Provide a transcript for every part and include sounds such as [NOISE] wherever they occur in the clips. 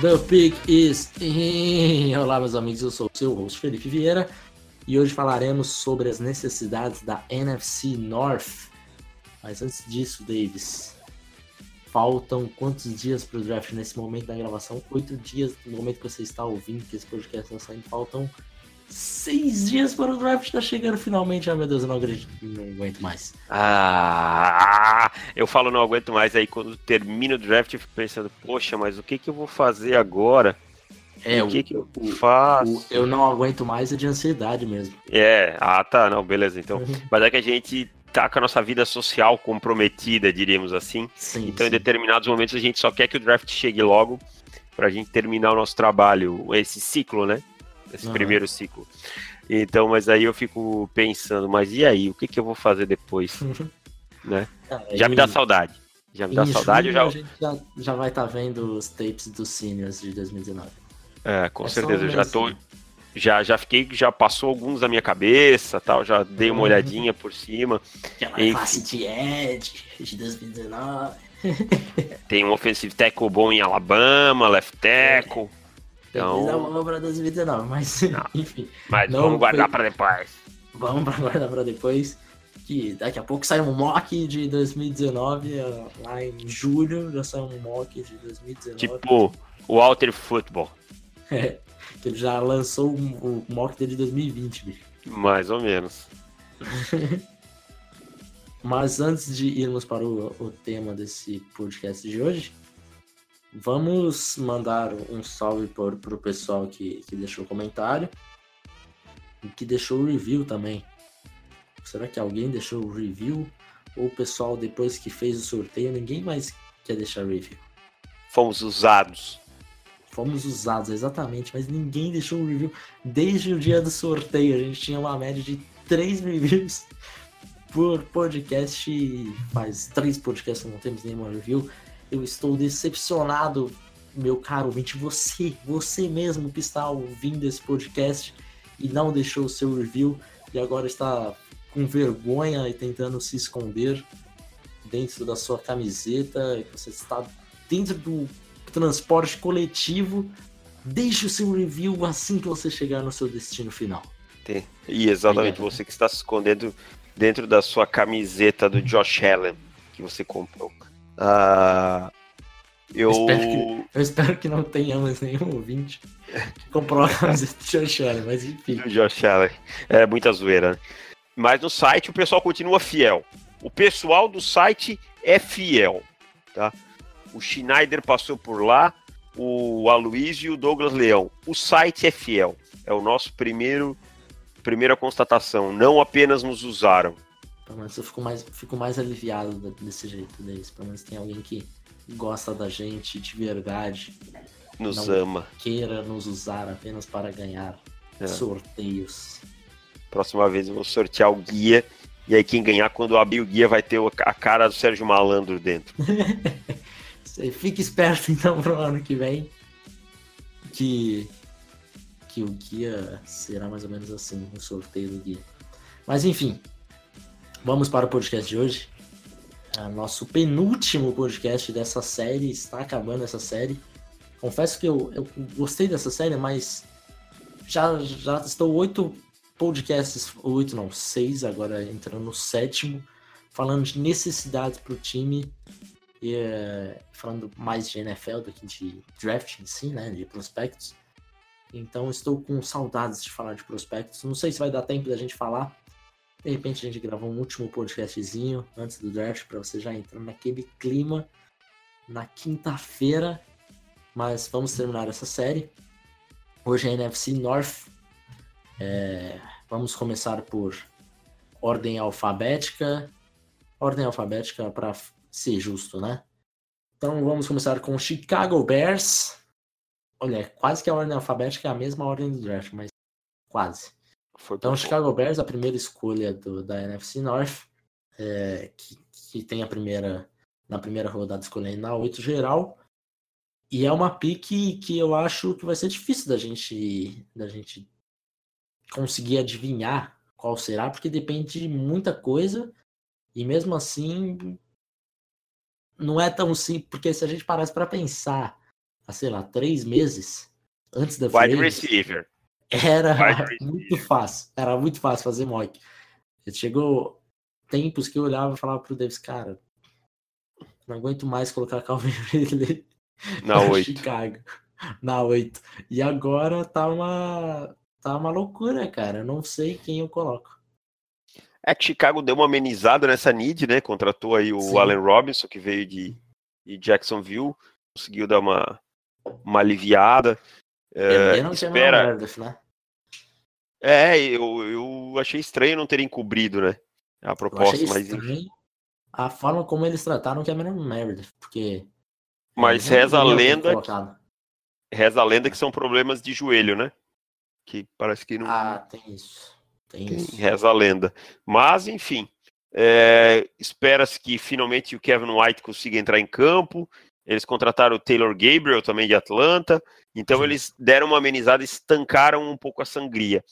The pick is in. Olá, meus amigos, eu sou o seu host Felipe Vieira e hoje falaremos sobre as necessidades da NFC North. Mas antes disso, Davis, faltam quantos dias para o draft nesse momento da gravação? Oito dias no momento que você está ouvindo que esse podcast está saindo. Faltam seis dias para o draft. Está chegando finalmente. Ah, meu Deus, eu não acredito. Não aguento mais. Ah, eu falo não aguento mais. Aí quando termina o draft, eu fico pensando, poxa, mas o que, que eu vou fazer agora? É, o que, que eu faço? O, eu não aguento mais é de ansiedade mesmo. É, ah tá, não, beleza. Então, [LAUGHS] mas é que a gente tá com a nossa vida social comprometida, diríamos assim. Sim, então, sim. em determinados momentos, a gente só quer que o draft chegue logo pra gente terminar o nosso trabalho, esse ciclo, né? Esse primeiro ciclo. Então, mas aí eu fico pensando, mas e aí, o que, que eu vou fazer depois? [LAUGHS] né? Ah, Já me dá saudade. Já me dá em saudade, eu já. A gente já, já vai estar vendo os tapes dos seniors de 2019. É, com É certeza, eu já tô. Já, já fiquei, já passou alguns na minha cabeça, tal, já dei uma Uhum. olhadinha por cima. Aquela Enfim. classe de Ed de 2019. Tem um offensive tackle bom em Alabama, left tackle. Então... Então- Vamos pra 2019, mas [LAUGHS] enfim, Mas Não vamos guardar foi- para depois. vamos pra guardar pra depois. Que daqui a pouco sai um mock de 2019, eh, lá em julho já sai um mock de 2019. Tipo, o Walter Football. É, que ele já lançou o, o mock dele de 2020, bicho. Mais ou menos. [LAUGHS] Mas antes de irmos para o, o tema desse podcast de hoje, vamos mandar um salve para o pessoal que, que deixou comentário e que deixou review também. Será que alguém deixou o review? Ou o pessoal, depois que fez o sorteio, ninguém mais quer deixar review? Fomos usados. Fomos usados, exatamente, mas ninguém deixou o review. Desde o dia do sorteio, a gente tinha uma média de 3 [LAUGHS] reviews por podcast. Faz três podcasts que não temos nenhuma review. Eu estou decepcionado, meu caro ouvinte. Você, você mesmo que está ouvindo esse podcast e não deixou o seu review e agora está com vergonha e tentando se esconder dentro da sua camiseta. Você está dentro do transporte coletivo. Deixe o seu review assim que você chegar no seu destino final. Tem- E exatamente, Obrigado. você que está se escondendo dentro da sua camiseta do Josh Allen que você comprou. Ah, eu. Espero Eu espero que não tenhamos nenhum ouvinte que comprou a camiseta de Josh Allen, mas enfim. do Josh Allen. É muita zoeira. né? Mas no site o pessoal continua fiel. O pessoal do site é fiel, tá? O Schneider passou por lá, o Aloysio e o Douglas Leão. O site é fiel. É o nosso primeiro primeira constatação. Não apenas nos usaram. Pelo menos eu fico mais, fico mais aliviado desse jeito deles. Pelo menos tem alguém que gosta da gente de verdade, Nos Não. ama. queira nos usar apenas para ganhar É. sorteios. Próxima vez eu vou sortear o guia. E aí quem ganhar, quando abrir o guia, vai ter a cara do Sérgio Malandro dentro. [LAUGHS] Você fique esperto [LAUGHS] então pro ano que vem. Que, que o guia será mais ou menos assim, o sorteio do guia. Mas enfim, vamos para o podcast de hoje. É nosso penúltimo podcast dessa série, está acabando essa série. Confesso que eu, eu gostei dessa série, mas já, já estou oito podcasts, oito não, seis agora entrando no sétimo, falando de necessidades para o time e é, falando mais de NFL do que de draft em si, né? De prospectos. Então estou com saudades de falar de prospectos. Não sei se vai dar tempo da gente falar. De repente a gente grava um último podcastzinho antes do draft para você já entrar naquele clima na quinta-feira. Mas vamos terminar essa série. Hoje é NFC North. É, vamos começar por ordem alfabética. Ordem alfabética para ser justo, né? Então vamos começar com Chicago Bears. Olha, quase que a ordem alfabética é a mesma ordem do draft, mas quase. então, o Chicago Bears, a primeira escolha do, da NFC North, é, que, que tem a primeira, na primeira rodada escolhendo na 8 geral. E é uma pique que eu acho que vai ser difícil da gente, da gente conseguir adivinhar qual será, porque depende de muita coisa. E mesmo assim, não é tão simples, porque se a gente parasse para pensar, há, sei lá, três meses antes da Wide receiver. Era Wide [LAUGHS] muito receiver. fácil. Era muito fácil fazer mock. Chegou tempos que eu olhava e falava pro Davis, cara, não aguento mais colocar Calvin [LAUGHS] Ridley na 8. Chicago. Na 8. E agora tá uma tá uma loucura, cara. Eu não sei quem eu coloco. É que Chicago deu uma amenizada nessa need, né? Contratou aí o Sim. Allen Robinson, que veio de, de Jacksonville, conseguiu dar uma, uma aliviada. É, não espera... Meredith, né? É, eu, eu achei estranho não terem cobrido, né? A proposta, mas a forma como eles trataram que é Cameron Meredith, porque mas reza a lenda reza a lenda que são problemas de joelho, né? Que parece que não Ah, tem isso. Reza a lenda. Mas, enfim, é, espera-se que finalmente o Kevin White consiga entrar em campo. Eles contrataram o Taylor Gabriel também de Atlanta. Então Sim. eles deram uma amenizada, estancaram um pouco a sangria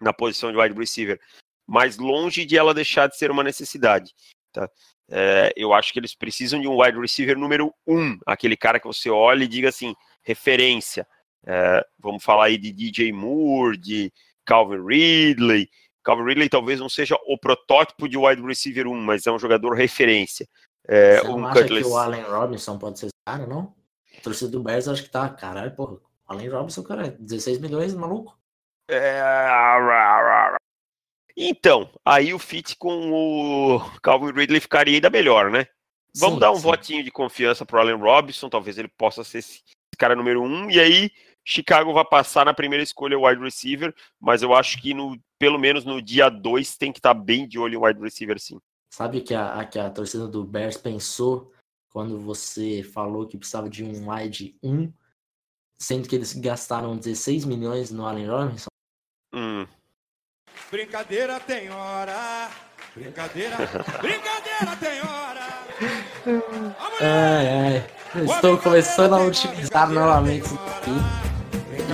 na posição de wide receiver, mas longe de ela deixar de ser uma necessidade. Tá? É, eu acho que eles precisam de um wide receiver número um, aquele cara que você olha e diga assim, referência. É, vamos falar aí de DJ Moore, de Calvin Ridley. Calvin Ridley talvez não seja o protótipo de wide receiver 1, mas é um jogador referência. É, Você um acha Cutlass... que o Allen Robinson pode ser cara, não? A torcida do Bears acho que tá, caralho, porra. Allen Robinson, cara, 16 milhões, maluco. É... Então, aí o fit com o Calvin Ridley ficaria ainda melhor, né? Vamos sim, dar um sim. votinho de confiança pro Allen Robinson, talvez ele possa ser esse cara número um, e aí Chicago vai passar na primeira escolha o wide receiver, mas eu acho que no, pelo menos no dia 2 tem que estar tá bem de olho em wide receiver sim. Sabe que a, que a torcida do Bears pensou quando você falou que precisava de um wide 1, sendo que eles gastaram 16 milhões no Allen Robinson? Hum. Brincadeira tem hora. Brincadeira, [LAUGHS] brincadeira tem hora. Ai, ai. Estou começando a utilizar novamente isso aqui.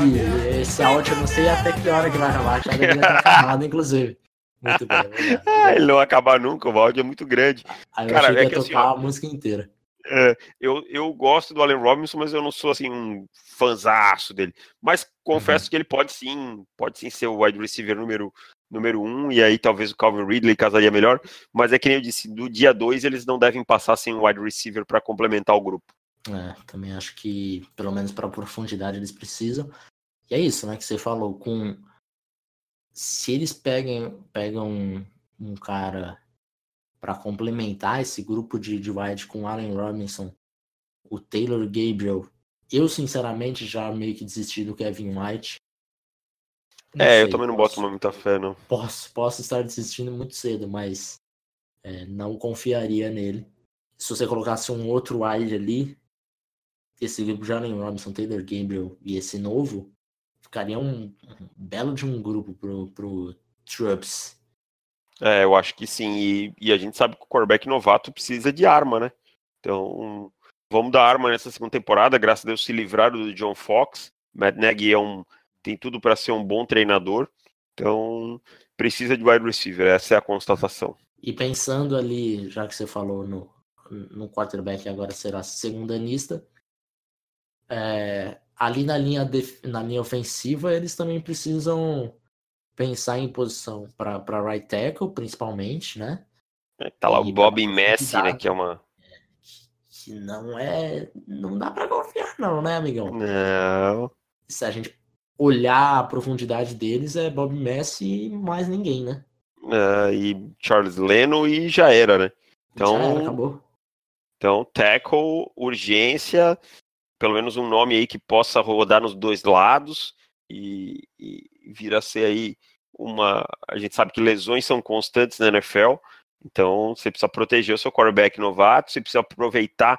E esse áudio eu não sei até que hora que vai acabar, já deveria ter acabado, inclusive. Muito bem. [LAUGHS] Ele não acabar nunca, o áudio é muito grande. Aí eu Cara, achei que é que, tocar assim, a música inteira. É, eu, eu gosto do Allen Robinson, mas eu não sou assim um fanzaço dele. Mas confesso uhum. que ele pode sim, pode sim ser o wide receiver número, número um, e aí talvez o Calvin Ridley casaria melhor. Mas é que nem eu disse, do dia 2 eles não devem passar sem um wide receiver para complementar o grupo. É, também acho que, pelo menos para profundidade, eles precisam. E é isso, né, que você falou, com se eles pegam, pegam um, um cara para complementar esse grupo de, de wide com Allen Robinson, o Taylor Gabriel, eu sinceramente já meio que desisti do Kevin White. Não é, sei, eu também não posso, boto muita fé, não. Posso, posso estar desistindo muito cedo, mas é, não confiaria nele. Se você colocasse um outro wide ali, esse grupo Jalen Robinson, Taylor Gabriel e esse novo, ficaria um, um belo de um grupo pro, pro Trubs. É, eu acho que sim. E, e, a gente sabe que o quarterback novato precisa de arma, né? Então, vamos dar arma nessa segunda temporada. Graças a Deus se livraram do John Fox. Matt Nagy é um, tem tudo para ser um bom treinador. Então, precisa de wide receiver. Essa é a constatação. E pensando ali, já que você falou no, no quarterback agora será segundanista, é, ali na linha, def... na linha ofensiva, eles também precisam pensar em posição para right tackle, principalmente, né? É, tá lá e o Bob Messi, né? Que é uma. Que não é. Não dá para confiar, não, né, amigão? Não. Se a gente olhar a profundidade deles, é Bob Messi e mais ninguém, né? É, e Charles Leno e já era, né? Então, já era, acabou. Então, tackle, urgência, pelo menos um nome aí que possa rodar nos dois lados e, e vir a ser aí uma. A gente sabe que lesões são constantes na NFL, então você precisa proteger o seu quarterback novato, você precisa aproveitar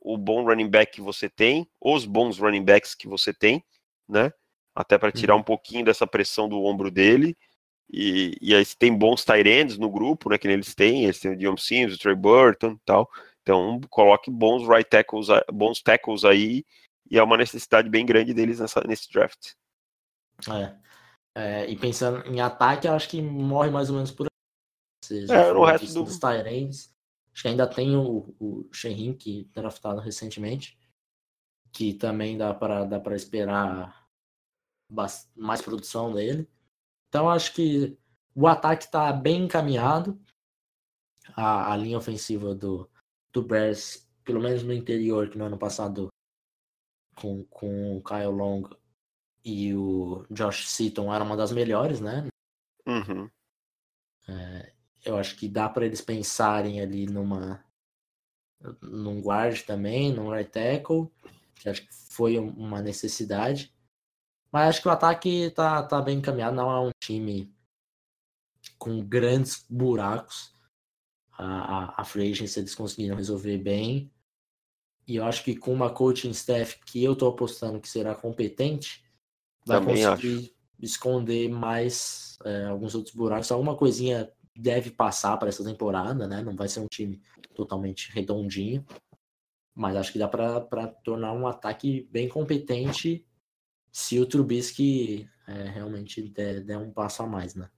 o bom running back que você tem, os bons running backs que você tem, né? até para tirar Uhum. um pouquinho dessa pressão do ombro dele. E, e aí tem bons tight ends no grupo, né, que eles têm, eles têm o Dion Sims, o Trey Burton e tal. Então, coloque bons right tackles, bons tackles aí, e é uma necessidade bem grande deles nessa, nesse draft. É. É, e pensando em ataque, eu acho que morre mais ou menos por aí. É, no resto do- dos Tyrants. Acho que ainda tem o, o Sherrin, que draftado recentemente, que também dá para dá para esperar mais produção dele. Então acho que o ataque está bem encaminhado. A, a linha ofensiva do, do Bears, pelo menos no interior, que no ano passado com, com o Kyle Long e o Josh Seaton era uma das melhores, né? Uhum. Eu acho que dá para eles pensarem ali numa num guard também, num right tackle, que acho que foi um- uma necessidade. Mas acho que o ataque tá, tá bem encaminhado, não é um time com grandes buracos. A, a, a free agency eles conseguiram resolver bem. E eu acho que com uma coaching staff que eu tô apostando que será competente, vai Também conseguir esconder mais é, alguns outros buracos. Alguma coisinha deve passar para essa temporada, né? Não vai ser um time totalmente redondinho. Mas acho que dá para tornar um ataque bem competente se o Trubisky é, realmente der, der um passo a mais, né?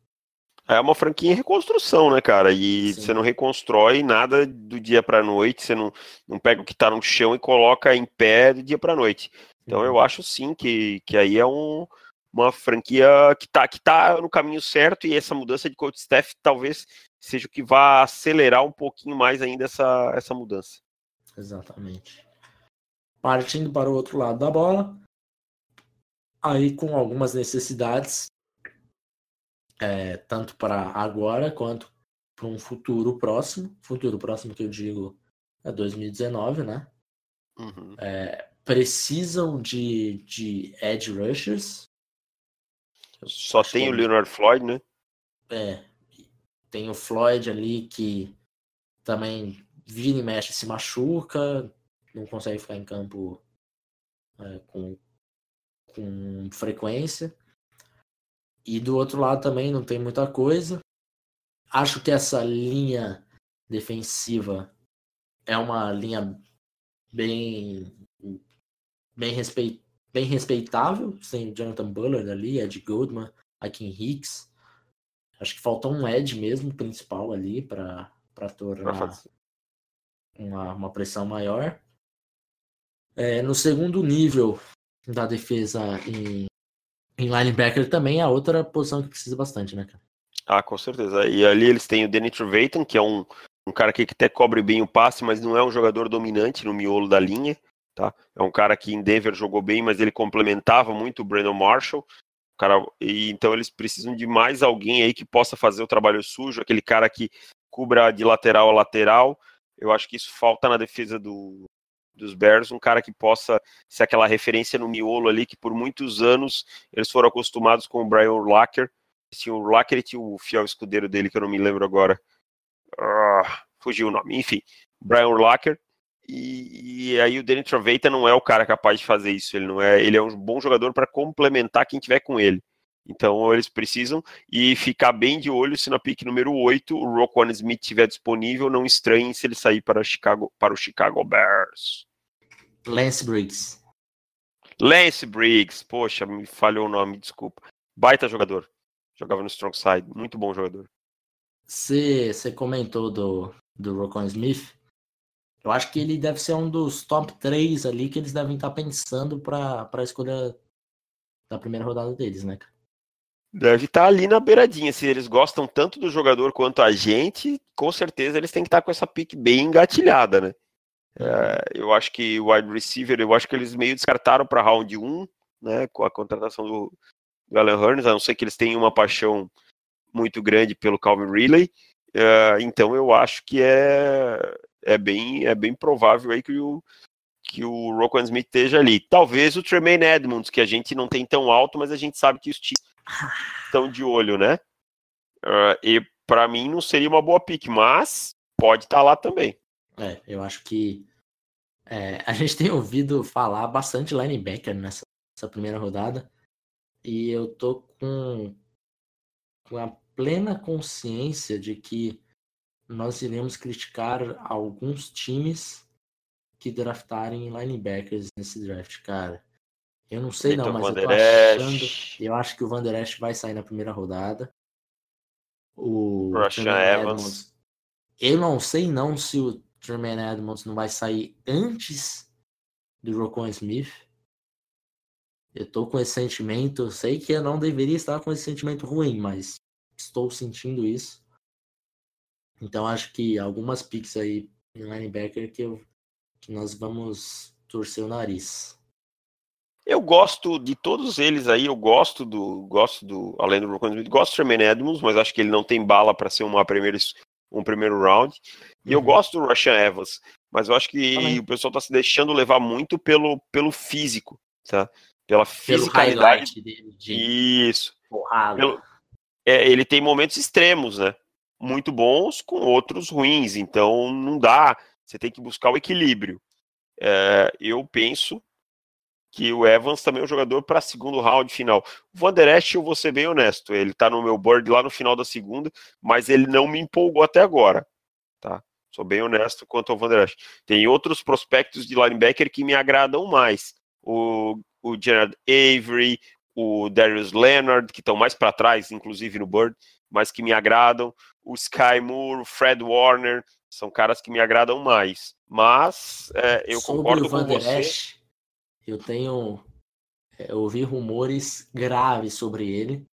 É uma franquia em reconstrução, né, cara? E Sim. você não reconstrói nada do dia para noite, você não, não pega o que tá no chão e coloca em pé do dia para noite. Então Uhum. eu acho sim que, que aí é um, uma franquia que tá, que tá no caminho certo e essa mudança de coach staff talvez seja o que vá acelerar um pouquinho mais ainda essa, essa mudança. Exatamente. Partindo para o outro lado da bola, aí com algumas necessidades, é, tanto para agora quanto para um futuro próximo. Futuro próximo que eu digo é 2019, né? Uhum. Precisam de, de edge rushers. Só tem que o é- Leonard Floyd, né? É, tem o Floyd ali que também vira e mexe, se machuca, não consegue ficar em campo é, com, com frequência. E do outro lado também não tem muita coisa. Acho que essa linha defensiva é uma linha bem bem, respeit, bem respeitável. Tem o Jonathan Bullard ali, Ed Goldman, Akin Hicks. Acho que faltou um Ed mesmo, principal ali, para tornar uma, uma pressão maior. É, no segundo nível da defesa em, em linebacker também é outra posição que precisa bastante, né, cara? Ah, com certeza. E ali eles têm o Danny Trevathan, que é um, um cara que até cobre bem o passe, mas não é um jogador dominante no miolo da linha, tá? É um cara que em Denver jogou bem, mas ele complementava muito o Brandon Marshall. Cara, e então eles precisam de mais alguém aí que possa fazer o trabalho sujo, aquele cara que cubra de lateral a lateral. Eu acho que isso falta na defesa do, dos Bears, um cara que possa ser aquela referência no miolo ali, que por muitos anos eles foram acostumados com o Brian Urlacher, tinha o Urlacher e tinha o fiel escudeiro dele, que eu não me lembro agora. Ah, fugiu o nome. Enfim, Brian Urlacher. E, e aí o Danny Trevathan não é o cara capaz de fazer isso. Ele não é, ele é um bom jogador para complementar quem tiver com ele. Então eles precisam e ficar bem de olho se na pick número 8 o Roquan Smith estiver disponível, não estranhem se ele sair para, Chicago, para o Chicago Bears. Lance Briggs. Lance Briggs, poxa, me falhou o nome, desculpa. Baita jogador. Jogava no Strong Side, muito bom jogador. Você comentou do, do Rocon Smith. Eu acho que ele deve ser um dos top 3 ali que eles devem estar pensando para a escolha da primeira rodada deles, né, cara? Deve estar ali na beiradinha. Se eles gostam tanto do jogador quanto a gente, com certeza eles têm que estar com essa pick bem engatilhada, né? É, eu acho que o wide receiver, eu acho que eles meio descartaram para round 1, né? Com a contratação do, do Alan Hearns, a não ser que eles tenham uma paixão muito grande pelo Calvin Ridley. É, então eu acho que é, é, bem, é bem provável aí que o, que o Roquan Smith esteja ali. Talvez o Tremaine Edmonds, que a gente não tem tão alto, mas a gente sabe que os times estão de olho, né? Uh, e para mim não seria uma boa pick, mas pode estar tá lá também. É, eu acho que é, a [LAUGHS] gente tem ouvido falar bastante linebacker nessa, nessa primeira rodada. E eu tô com, com a plena consciência de que nós iremos criticar alguns times que draftarem linebackers nesse draft, cara. Eu não sei não, mas eu tô Vanderesh, achando. Eu acho que o Van Der Esch vai sair na primeira rodada. O Tremaine Evans. Eu não sei não se o Tremaine Edmonds não vai sair antes do Rocon Smith. Eu tô com esse sentimento. Sei que eu não deveria estar com esse sentimento ruim, mas estou sentindo isso. Então acho que algumas picks aí em linebacker que, eu, que nós vamos torcer o nariz. Eu gosto de todos eles aí, eu gosto do, gosto do, além do Rocco Smith, gosto do Tremaine Edmonds, mas acho que ele não tem bala para ser uma primeira, um primeiro round. E eu Uhum. gosto do Rashan Evans, mas eu acho que Também. o pessoal tá se deixando levar muito pelo, pelo físico, tá? Pela Pelo fisicalidade. highlight dele de Isso. porrada. Pelo- é, ele tem momentos extremos, né? Muito bons com outros ruins, então não dá. Você tem que buscar o equilíbrio. É, eu penso que o Evans também é um jogador para segundo round final. O Van Der Esch, eu vou ser bem honesto, ele tá no meu board lá no final da segunda, mas ele não me empolgou até agora, tá? Sou bem honesto quanto ao Van Der Esch. Tem outros prospectos de linebacker que me agradam mais. O, o Gerard Avery, o Darius Leonard, que estão mais para trás, inclusive no board, mas que me agradam. O Sky Moore, o Fred Warner, são caras que me agradam mais. Mas é, eu Sobre concordo o Van com você. Esch, eu tenho. é, ouvi rumores graves sobre ele,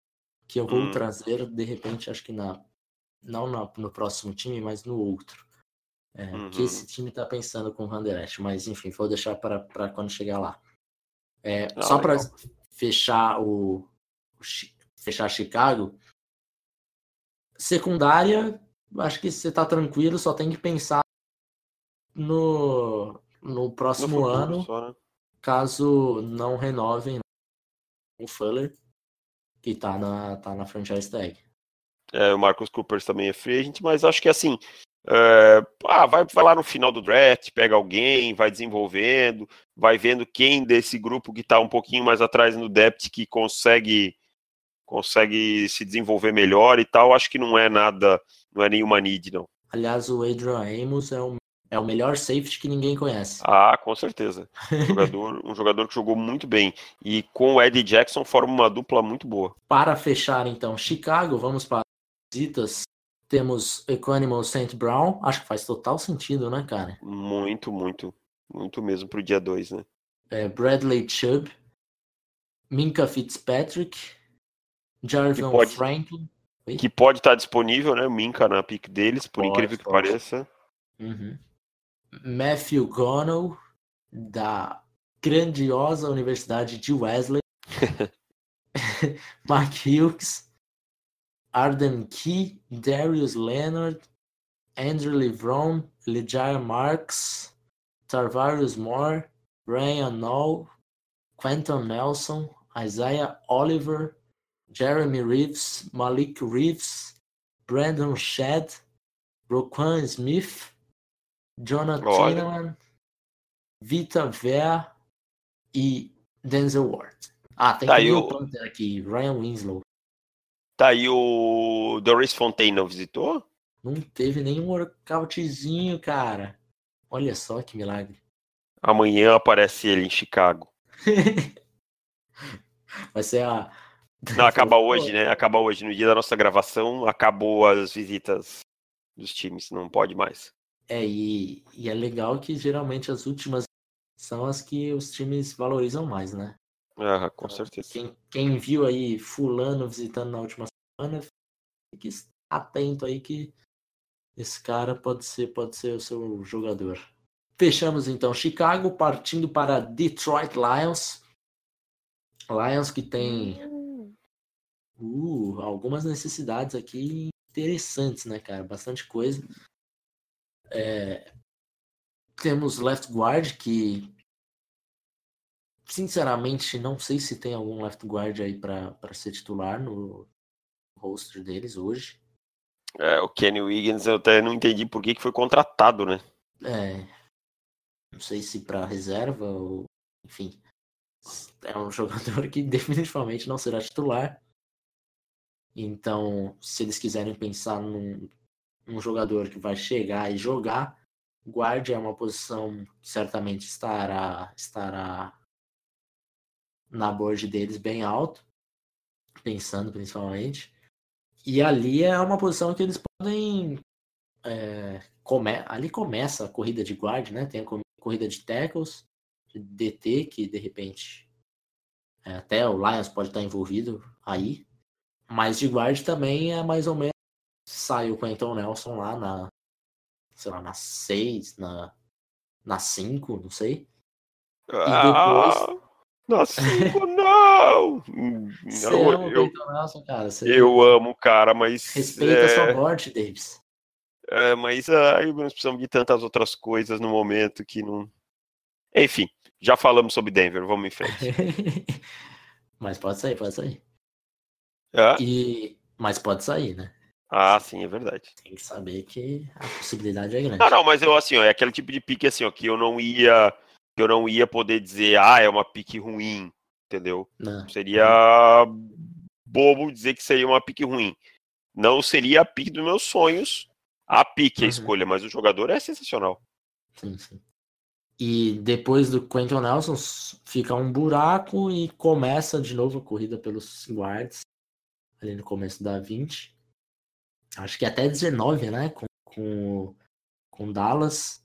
que eu vou Hum. trazer, de repente, acho que na. Não na- no próximo time, mas no outro. É, Que Uhum. esse time tá pensando com o Van Der Esch, mas enfim, vou deixar para quando chegar lá. É, Ah, só para fechar o. o fechar Chicago. Secundária, acho que você tá tranquilo, só tem que pensar no, no No próximo futuro ano, só, né? Caso não renovem o Fuller, que tá na, tá na franchise tag. É, o Marcus Cooper também é free agent, mas acho que assim, é, ah, vai, vai lá no final do draft, pega alguém, vai desenvolvendo, vai vendo quem desse grupo que tá um pouquinho mais atrás no depth que consegue consegue se desenvolver melhor e tal. Acho que não é nada, não é nenhuma need, não. Aliás, o Adrian Amos é o, é o melhor safety que ninguém conhece. Ah, com certeza. Um jogador, [LAUGHS] um jogador que jogou muito bem. E com o Eddie Jackson forma uma dupla muito boa. Para fechar, então, Chicago, vamos para as visitas. Temos Equanimal St. Brown, acho que faz total sentido, né, cara? Muito, muito. Muito mesmo pro dia 2, né? É, Bradley Chubb, Minka Fitzpatrick, Jarvan pode- Franklin. Que pode estar disponível, né? O Minka na pick deles, por Pode, incrível que pode. pareça. Uhum. Matthew Gonell, da grandiosa Universidade de Wesley. [LAUGHS] Mark Hughes, Arden Key, Darius Leonard, Andrew Livron, Elijah Marks, Tarvarius Moore, Brian Noll, Quentin Nelson, Isaiah Oliver, Jeremy Reeves, Malik Reeves, Brandon Shedd, Roquan Smith, Jonathan Olha. Vita Vea e Denzel Ward. Ah, tem Tá, e o o- Panther aqui, Ryan Winslow. Tá aí o Doris Fontaine não visitou? Não teve nenhum workoutzinho, cara. Olha só que milagre. Amanhã aparece ele em Chicago. [LAUGHS] Vai ser a. Não, acaba [LAUGHS] hoje, né? Acaba hoje. No dia da nossa gravação, acabou as visitas dos times. Não pode mais. É, e, e é legal que geralmente as últimas são as que os times valorizam mais, né? Ah, com certeza. Quem, quem viu aí Fulano visitando na última semana, fique atento aí que esse cara pode ser, pode ser o seu jogador. Fechamos então Chicago, partindo para Detroit Lions. Lions que tem uh, algumas necessidades aqui interessantes, né, cara? Bastante coisa. É, temos left guard que sinceramente não sei se tem algum left guard aí para ser titular no roster deles hoje. É, o Kenny Wiggins, eu até não entendi por que, que foi contratado, né? É, não sei se para reserva ou enfim. é um [LAUGHS] jogador que definitivamente não será titular. Então, se eles quiserem pensar num, num jogador que vai chegar e jogar, guarde é uma posição que certamente estará, estará na board deles bem alto, pensando principalmente. E ali é uma posição que eles podem. É, come, ali começa a corrida de guard, né? Tem a corrida de tackles, de DT, que de repente é, até o Lions pode estar envolvido aí. Mas de guard também é mais ou menos. Sai o Quentin Nelson lá na. Sei lá, na 6, na, na 5, não sei. E depois. Ah, na 5 [LAUGHS] não! Você não, ama eu, o Nelson, cara. Você eu amo o cara, mas. Respeita é... a sua morte, Davis. É, mas aí nós precisamos de tantas outras coisas no momento que não. Enfim, já falamos sobre Denver, vamos em frente. [LAUGHS] mas pode sair, pode sair. É? E... Mas pode sair, né? Ah, sim, é verdade. Tem que saber que a possibilidade é grande. Não, não, mas eu assim, ó, é aquele tipo de pique assim, ó, que eu não ia, que eu não ia poder dizer, ah, é uma pique ruim, entendeu? Não. Seria bobo dizer que seria uma pique ruim. Não seria a pique dos meus sonhos, a pique, a uhum. escolha, mas o jogador é sensacional. Sim, sim. E depois do Quentin Nelson fica um buraco e começa de novo a corrida pelos guards ali no começo da 20. Acho que até 19, né? Com, com, com Dallas.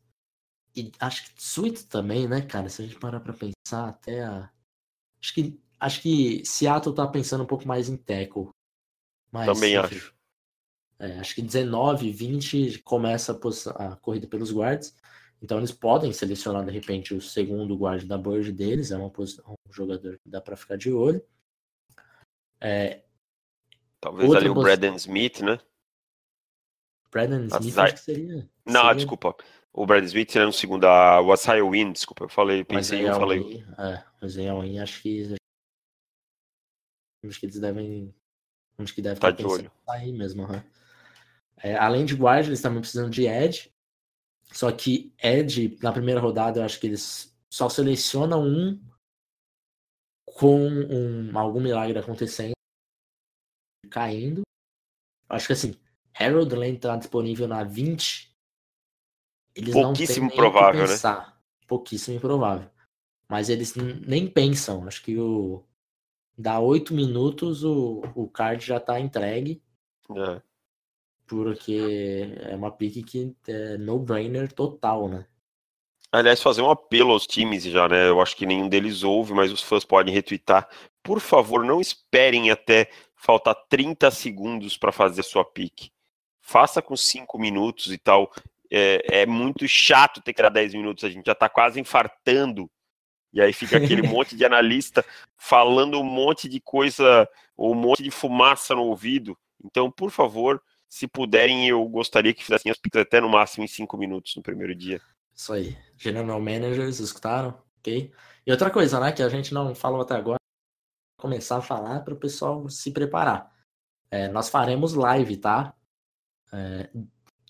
E acho que Sweet também, né, cara? Se a gente parar pra pensar, até a. Acho que, acho que Seattle tá pensando um pouco mais em tackle. Mas, também enfim, acho. É, acho que 19, 20 começa a, a, corrida pelos guards. Então eles podem selecionar de repente o segundo guard da board deles. É uma posição, um jogador que dá para ficar de olho. É, Talvez ali o Braden Smith, né? Braden Smith acho que seria. Não, seria... desculpa. O Braden Smith seria no segundo, a Wasai Win, desculpa, eu falei, pensei, eu falei. É, o Zay Win, acho que. Acho que eles devem. Acho que deve tá estar de olho. aí mesmo, uhum. é, Além de guard, eles também precisam de Ed. Só que Ed, na primeira rodada, eu acho que eles só selecionam um com um, algum milagre acontecendo caindo. Acho que assim, Harold Lane tá disponível na 20. Eles Pouquíssimo provável, né? pensar. né? Pouquíssimo improvável. Mas eles nem pensam. Acho que o. Dá oito minutos, o, o card já tá entregue. É. Porque é uma pique que é no-brainer total, né? Aliás, fazer um apelo aos times já, né? Eu acho que nenhum deles ouve, mas os fãs podem retweetar. Por favor, não esperem até faltar 30 segundos para fazer sua pique. Faça com 5 minutos e tal. É, é, muito chato ter que dar 10 minutos, a gente já está quase infartando. E aí fica aquele [LAUGHS] monte de analista falando um monte de coisa, ou um monte de fumaça no ouvido. Então, por favor, se puderem, eu gostaria que fizessem as até no máximo em 5 minutos no primeiro dia. Isso aí. General Managers, escutaram? Ok? E outra coisa, né, que a gente não falou até agora, começar a falar para o pessoal se preparar. É, nós faremos live, tá? É,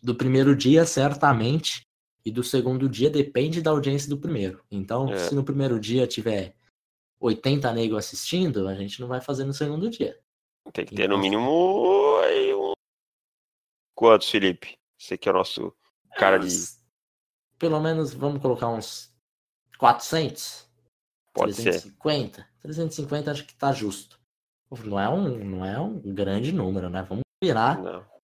do primeiro dia, certamente, e do segundo dia depende da audiência do primeiro. Então, é. se no primeiro dia tiver 80 negros assistindo, a gente não vai fazer no segundo dia. Tem que ter então, no mínimo aí, um... quantos, Felipe? Você que é o nosso cara de. Pelo menos vamos colocar uns 400? Pode 350? ser. 350 acho que tá justo. Não é um, não é um grande número, né? Vamos virar não.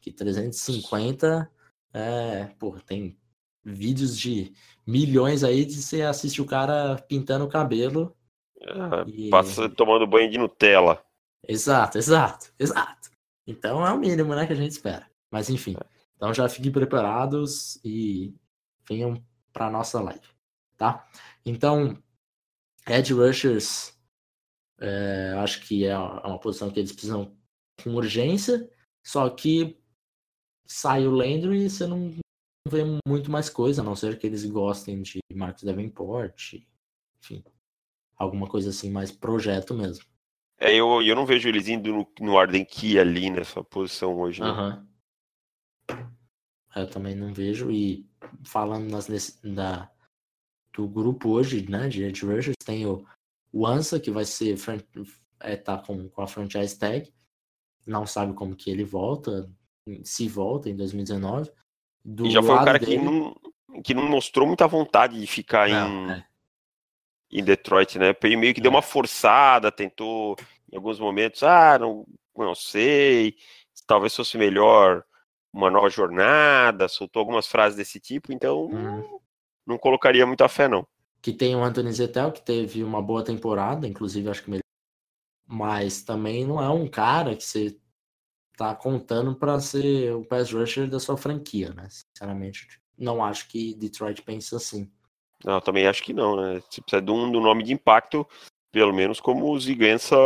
Que 350 é, pô, tem vídeos de milhões aí de você assistir o cara pintando o cabelo. É, e... Passa tomando banho de Nutella. Exato, exato, exato. Então é o mínimo, né, que a gente espera. Mas enfim, é. então já fiquem preparados e venham para nossa live, tá? Então, Edge rushers, é, acho que é uma posição que eles precisam com urgência, só que sai o Landry e você não vê muito mais coisa, a não ser que eles gostem de Marcos Davenport, enfim, alguma coisa assim, mais projeto mesmo. É, eu, eu não vejo eles indo no, no Arden Key ali nessa posição hoje, né? Uhum. Eu também não vejo, e falando nas, da, do grupo hoje, né, de Edge Rushers, tem o o Ansa, que vai ser é, tá com, com a franchise tag, não sabe como que ele volta, se volta em 2019. Do e já foi um cara dele... que, não, que não mostrou muita vontade de ficar não, em, é. em Detroit, né? Ele meio que é. deu uma forçada, tentou em alguns momentos, ah, não, não sei, talvez fosse melhor uma nova jornada, soltou algumas frases desse tipo, então uhum. não colocaria muita fé, não. Que tem o Anthony Zetel, que teve uma boa temporada, inclusive acho que melhor. Mas também não é um cara que você tá contando para ser o pass rusher da sua franquia, né? Sinceramente, não acho que Detroit pense assim. Não, também acho que não, né? Você precisa de um, de um nome de impacto, pelo menos como o Zigança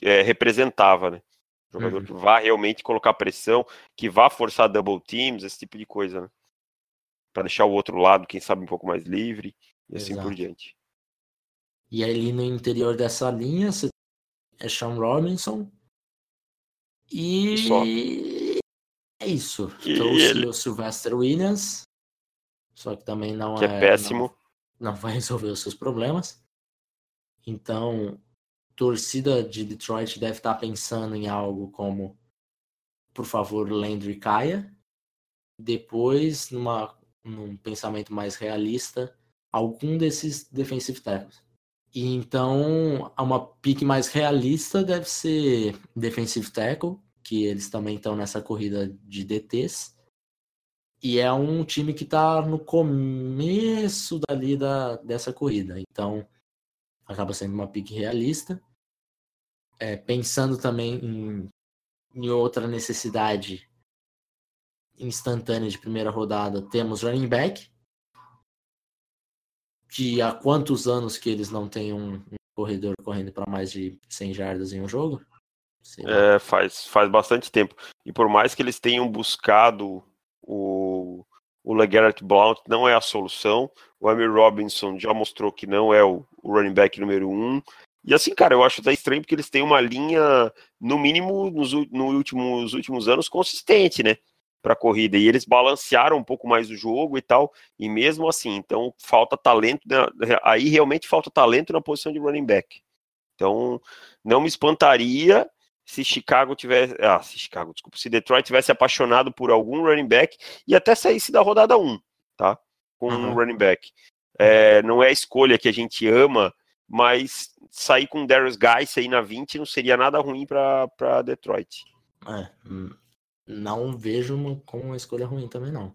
é, representava, né? Jogador uhum. que vá realmente colocar pressão, que vá forçar double teams, esse tipo de coisa, né? Para deixar o outro lado, quem sabe, um pouco mais livre e Exato. assim por diante. E ali no interior dessa linha, você é Sean Robinson, e Só. é isso. E Trouxe ele... o Sylvester Williams, só que também não que é, é péssimo. Não, não, vai [LAUGHS] resolver os seus problemas. Então, torcida de Detroit deve estar pensando em algo como, por favor, Landry caia. Depois, numa, num pensamento mais realista, algum desses defensive tackles. E então, uma pique mais realista deve ser defensive tackle, que eles também estão nessa corrida de DTs. E é um time que está no começo dali da, dessa corrida. Então, acaba sendo uma pique realista. É, pensando também em, em outra necessidade instantânea de primeira rodada, temos running back, que há quantos anos que eles não têm um, um corredor correndo para mais de 100 jardas em um jogo? É, faz, faz bastante tempo. E por mais que eles tenham buscado o, o LeGarrette Blount, não é a solução. O Amy Robinson já mostrou que não é o, o running back número um. E assim, cara, eu acho até estranho porque eles têm uma linha, no mínimo, nos, no últimos, últimos anos, consistente, né? Para corrida e eles balancearam um pouco mais o jogo e tal, e mesmo assim, então falta talento, né? aí realmente falta talento na posição de running back. Então, não me espantaria se Chicago tivesse, ah, se Chicago, desculpa, se Detroit tivesse apaixonado por algum running back e até saísse da rodada 1, tá? Com uhum. um running back. É, não é a escolha que a gente ama, mas sair com Darius Guy aí na 20 não seria nada ruim para Detroit. É, hum, não vejo uma, como uma escolha ruim também, não.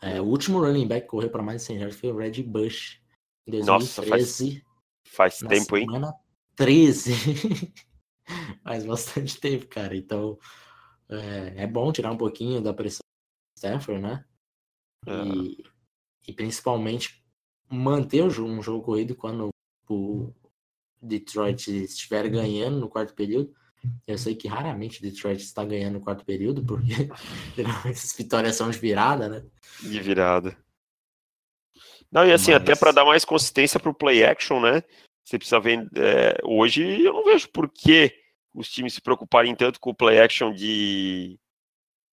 É, o último running back que correu para mais de 100 yards foi o Red Bush, em 2013. Nossa, faz, faz tempo, hein? 13. [LAUGHS] faz bastante tempo, cara. Então, é, é, bom tirar um pouquinho da pressão do Stafford, né? E, e principalmente manter um jogo corrido quando o Detroit estiver ganhando no quarto período eu sei que raramente Detroit está ganhando no quarto período, porque [LAUGHS] essas vitórias são de virada, né? De virada. Não, e assim, Mas... até para dar mais consistência para o play action, né? Você precisa ver. É, hoje eu não vejo por que os times se preocuparem tanto com o play action de,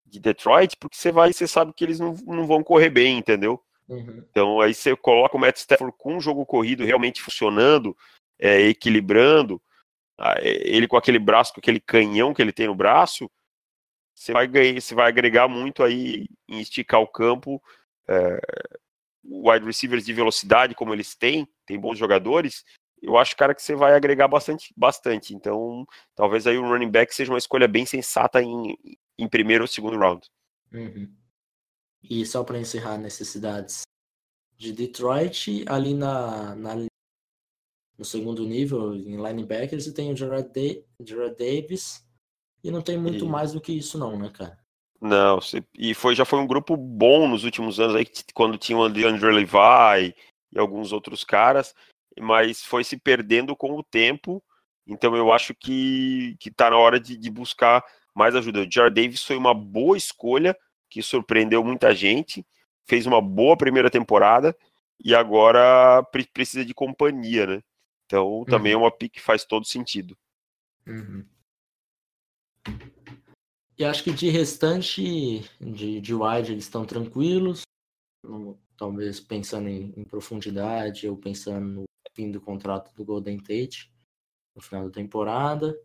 de Detroit, porque você vai você sabe que eles não, não vão correr bem, entendeu? Uhum. Então aí você coloca o Matt Stafford com um jogo corrido realmente funcionando, é, equilibrando, ele com aquele braço, com aquele canhão que ele tem no braço, você vai, ganhar, você vai agregar muito aí em esticar o campo. É, wide receivers de velocidade, como eles têm, tem bons jogadores, eu acho, cara, que você vai agregar bastante, bastante. Então, talvez aí o running back seja uma escolha bem sensata em, em primeiro ou segundo round. Uhum. E só para encerrar necessidades de Detroit, ali na, na no segundo nível, em linebackers, e tem o Gerard, Gerard Davis, e não tem muito e... mais do que isso não, né, cara? Não, e foi, já foi um grupo bom nos últimos anos, aí, quando tinha o Andrew Levi e alguns outros caras, mas foi se perdendo com o tempo, então eu acho que, que tá na hora de, de buscar mais ajuda. O Jared Davis foi uma boa escolha, que surpreendeu muita gente, fez uma boa primeira temporada, e agora precisa de companhia, né? Então também é uhum. é uma pick que faz todo sentido. Uhum. E acho que de restante de, de wide eles estão tranquilos, talvez pensando em, em, profundidade ou pensando no fim do contrato do Golden Tate no final da temporada.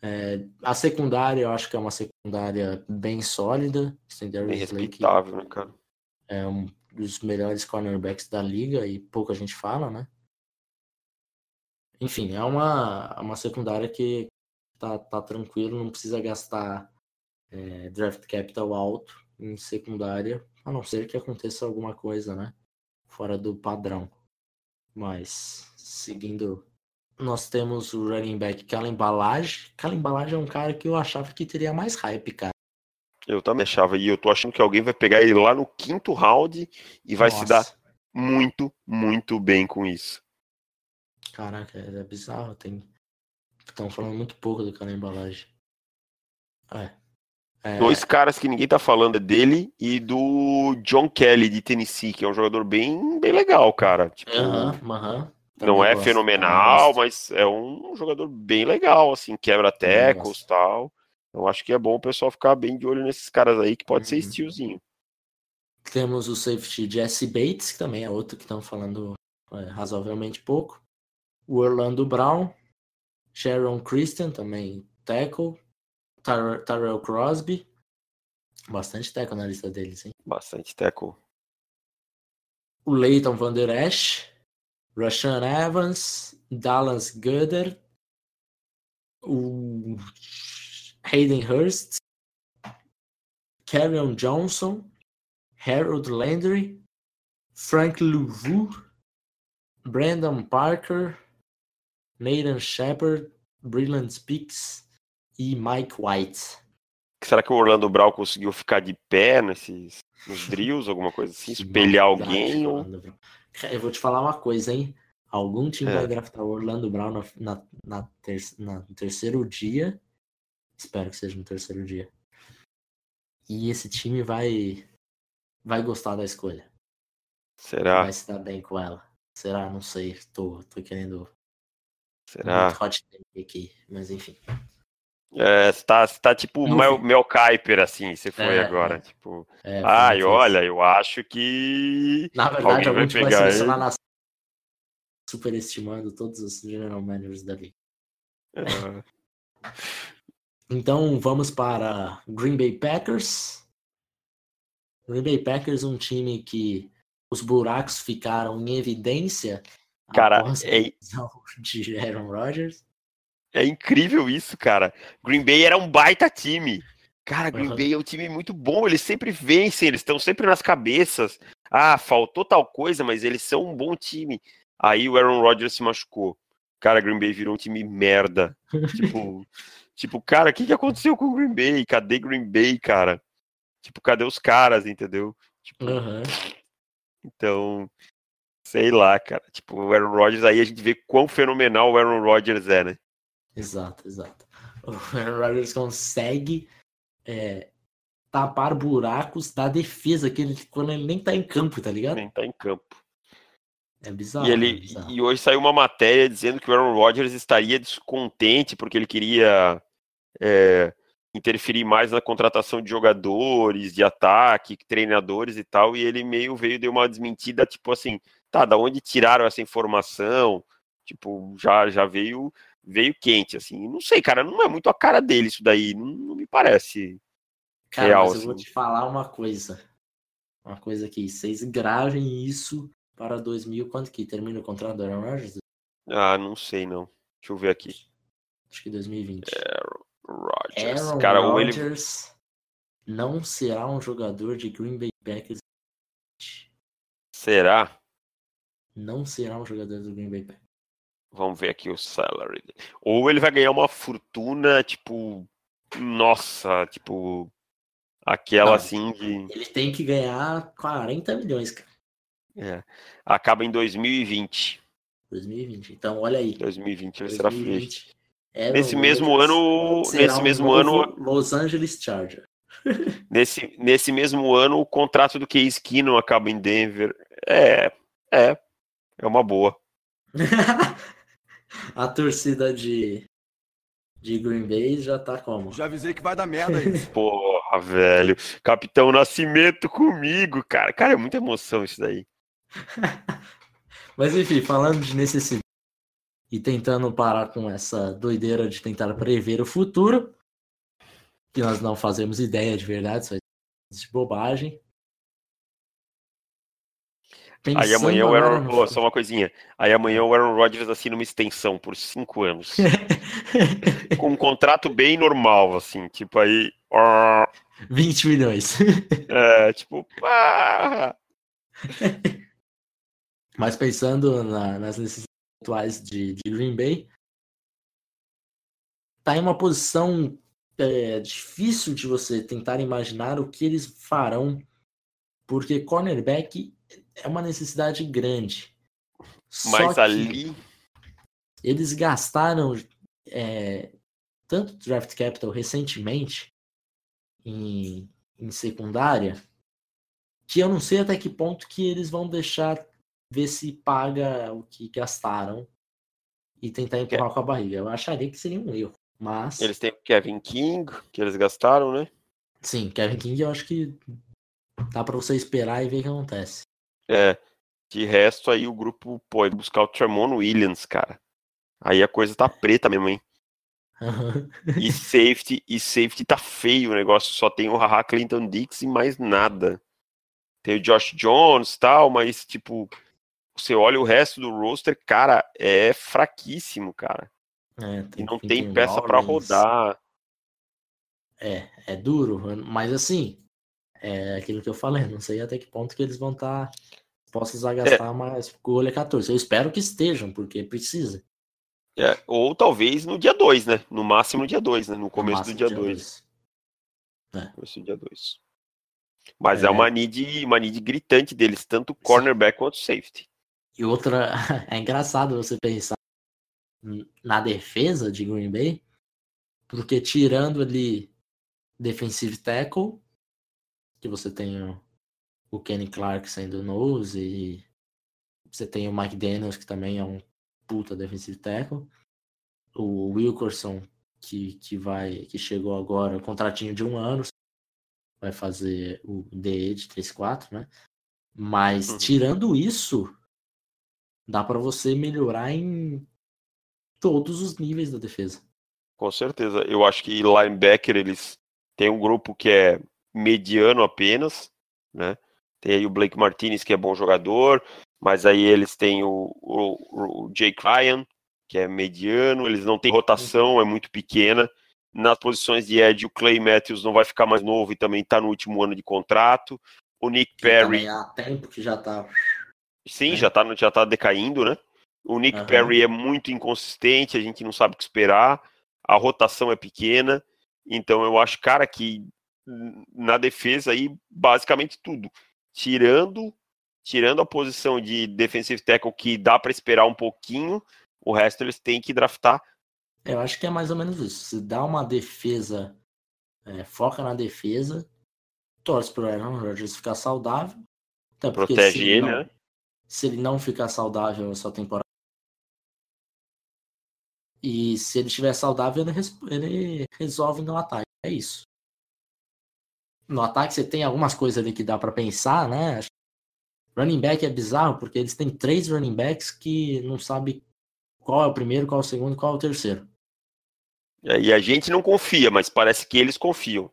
É, a secundária, eu acho que é uma secundária bem sólida. Bem respeitável, né, cara? é um dos melhores cornerbacks da liga e pouca gente fala, né? Enfim, é uma, uma secundária que tá, tá tranquilo, não precisa gastar é, draft capital alto em secundária, a não ser que aconteça alguma coisa, né? Fora do padrão. Mas, seguindo, nós temos o running back Kalen Balage. Kalen Balage é um cara que eu achava que teria mais hype, cara. Eu também achava, e eu tô achando que alguém vai pegar ele lá no quinto round e vai se dar Nossa, muito, muito bem com isso. Caraca, é é bizarro. Tem... Estão falando muito pouco do Kalen Balage. É. É, Dois caras que ninguém tá falando é dele e do John Kelly de Tennessee, que é um jogador bem, bem legal, cara. Tipo, Aham, aham. não é gosto, fenomenal, mas é um jogador bem legal, assim, quebra gosto. e tal. Eu acho que é bom o pessoal ficar bem de olho nesses caras aí, que pode ser Uhum. stealzinho. Temos o safety Jesse Bates, que também é outro que estão falando é, razoavelmente pouco. O Orlando Brown. Sharon Christian, também tackle. Tar Tyrell Crosby. Bastante tackle na lista deles, hein? Bastante tackle. O Leighton Van Der Esch. Rashan Evans. Dallas Goddard. O Hayden Hurst. Carrion Johnson. Harold Landry. Frank Louvu. Brandon Parker. Nathan Shepard. Brilliant Speaks. E Mike White. Será que o Orlando Brown conseguiu ficar de pé nesses nos drills, alguma coisa assim? Espelhar alguém? Ou... Eu vou te falar uma coisa, hein? Algum time É. vai draftar o Orlando Brown na, na, na ter- na- no terceiro dia. Espero que seja no terceiro dia. E esse time vai vai gostar da escolha. Será? Vai se dar bem com ela. Será? Não sei. Tô, tô querendo Será? muito hot take aqui. Mas enfim. É, você tá, você tá tipo Não Mel. Mel Kiper, assim, você foi É, agora. é. Tipo, É, ai, muito olha, eu acho que. Na verdade, alguém algum vai time vai selecionar na superestimando todos os general managers da liga. Ah, Então vamos para Green Bay Packers. Green Bay Packers, um time que os buracos ficaram em evidência Cara, é- [LAUGHS] de Aaron Rodgers. É incrível isso, cara. Green Bay era um baita time. Cara, Green Aham. Bay é um time muito bom, eles sempre vencem, eles estão sempre nas cabeças. Ah, faltou tal coisa, mas eles são um bom time. Aí o Aaron Rodgers se machucou. Cara, Green Bay virou um time merda. tipo, [LAUGHS] tipo, cara, o que, que aconteceu com o Green Bay? Cadê Green Bay, cara? Tipo, cadê os caras, entendeu? Tipo, Aham. então, sei lá, cara. Tipo, o Aaron Rodgers aí a gente vê quão fenomenal o Aaron Rodgers é, né? Exato, exato. [LAUGHS] O Aaron Rodgers consegue é, tapar buracos da defesa que ele, quando ele nem tá em campo, tá ligado? Nem tá em campo. É bizarro. E, é ele, bizarro. e hoje saiu uma matéria dizendo que o Aaron Rodgers estaria descontente porque ele queria é, interferir mais na contratação de jogadores, de ataque, treinadores e tal, e ele meio veio, deu uma desmentida, tipo assim, tá, da onde tiraram essa informação? Tipo, já, já veio veio quente, assim. Não sei, cara, não é muito a cara dele isso daí, não, não me parece. Cara, real, mas eu vou assim. te falar uma coisa. Uma coisa aqui. Vocês gravem isso para 2000. Quanto que termina o contrato do Aaron Rodgers? Ah, não sei, não. Deixa eu ver aqui. Acho que 2020. Rodgers. Aaron Cara, ou ele Rodgers não será um jogador de Green Bay Packers. será? Não será um jogador do Green Bay Packers. Vamos ver aqui o salary. Ou ele vai ganhar uma fortuna, tipo, nossa, tipo, aquela Não. assim de. Ele tem que ganhar 40 milhões, cara. é, acaba em 2020. 2020. Então, olha aí. 2020 ele será free. 2020. Aaron Nesse mesmo ano, nesse mesmo ano, Los Angeles Charger. [LAUGHS] nesse, nesse mesmo ano, o contrato do Case Keenum acaba em Denver. É, é, é uma boa. [LAUGHS] A torcida de, de Green Bay já tá como? Já avisei que vai dar merda isso. [LAUGHS] Porra, velho. Capitão Nascimento comigo, cara. Cara, é muita emoção isso daí. [LAUGHS] Mas enfim, falando de necessidade e tentando parar com essa doideira de tentar prever o futuro, que nós não fazemos ideia de verdade, só de bobagem. Aí amanhã o Aaron. Oh, só uma coisinha. Aí amanhã o Aaron Rodgers assina uma extensão por cinco anos. [LAUGHS] com um contrato bem normal, assim, tipo aí. 20 milhões. [LAUGHS] É, tipo, pá! [LAUGHS] Mas pensando na, nas necessidades atuais de, de, Green Bay, tá em uma posição é, difícil de você tentar imaginar o que eles farão, porque cornerback é uma necessidade grande. Mas ali. Eles gastaram é, tanto draft capital recentemente em, em secundária que eu não sei até que ponto que eles vão deixar ver se paga o que gastaram e tentar empurrar é. com a barriga. Eu acharia que seria um erro, mas... Eles têm Kevin King, que eles gastaram, né? Sim, Kevin King eu acho que dá para você esperar e ver o que acontece. É, de resto aí o grupo pode buscar o Tremon Williams, cara. Aí a coisa tá preta mesmo, hein? Uhum. E [LAUGHS] safety, e safety tá feio o negócio, só tem o Haha Clinton Dix e mais nada. Tem o Josh Jones tal, mas tipo, você olha o resto do roster, cara, é fraquíssimo, cara. É, e não tem peça para rodar. É, é duro, mas assim, é aquilo que eu falei, não sei até que ponto que eles vão estar tá, postos a gastar é. mais com o 14. Eu espero que estejam, porque precisa. É, ou talvez no dia 2, né? No máximo no dia 2, né? No começo no do dia 2. É. Começo do dia 2. Mas é, é uma, need, uma need gritante deles, tanto cornerback quanto safety. E outra, [LAUGHS] é engraçado você pensar na defesa de Green Bay, porque tirando ali defensive tackle, que você tem o Kenny Clark sendo nose e você tem o Mike Daniels que também é um puta defensive tackle. O Wilkerson, que, que vai, que chegou agora, contratinho de um ano, vai fazer o DE de 3-4, né? Mas uhum. tirando isso, dá para você melhorar em todos os níveis da defesa. Com certeza. Eu acho que linebacker eles têm um grupo que é mediano apenas, né? Tem aí o Blake Martinez, que é bom jogador, mas aí eles têm o, o, o Jake Ryan, que é mediano, eles não têm rotação, é muito pequena. Nas posições de Ed, o Clay Matthews não vai ficar mais novo e também está no último ano de contrato. O Nick que Perry. Há tempo que já está. Sim, é. já está já tá decaindo, né? O Nick uhum. Perry é muito inconsistente, a gente não sabe o que esperar. A rotação é pequena. Então eu acho, cara, que na defesa aí basicamente tudo. Tirando tirando a posição de defensive tackle que dá para esperar um pouquinho, o resto eles têm que draftar. Eu acho que é mais ou menos isso. Se dá uma defesa, é, foca na defesa, torce para o Aaron Rodgers ficar saudável. Até Protege ele, não, né? Se ele não ficar saudável essa temporada. E se ele estiver saudável, ele, ele resolve no ataque. É isso. No ataque você tem algumas coisas ali que dá para pensar, né? Running back é bizarro porque eles têm três running backs que não sabe qual é o primeiro, qual é o segundo, qual é o terceiro. É, e a gente não confia, mas parece que eles confiam.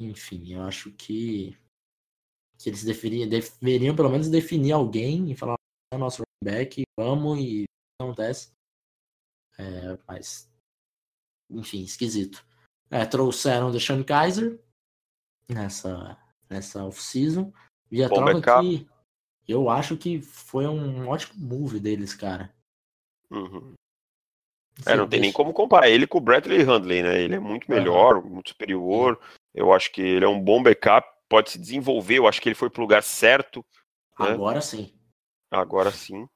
Enfim, eu acho que, que eles deveriam, deveriam pelo menos definir alguém e falar é o nosso running back, vamos e acontece. É, mas, enfim, esquisito. É, trouxeram o Deshaun Kaiser nessa, nessa off-season. E a troca que eu acho que foi um ótimo move deles, cara. Uhum. É, não tem nem como comparar ele com o Bradley Handley, né? Ele é muito melhor, uhum. muito superior. Eu acho que ele é um bom backup, pode se desenvolver. Eu acho que ele foi pro lugar certo. Né? Agora sim. Agora sim.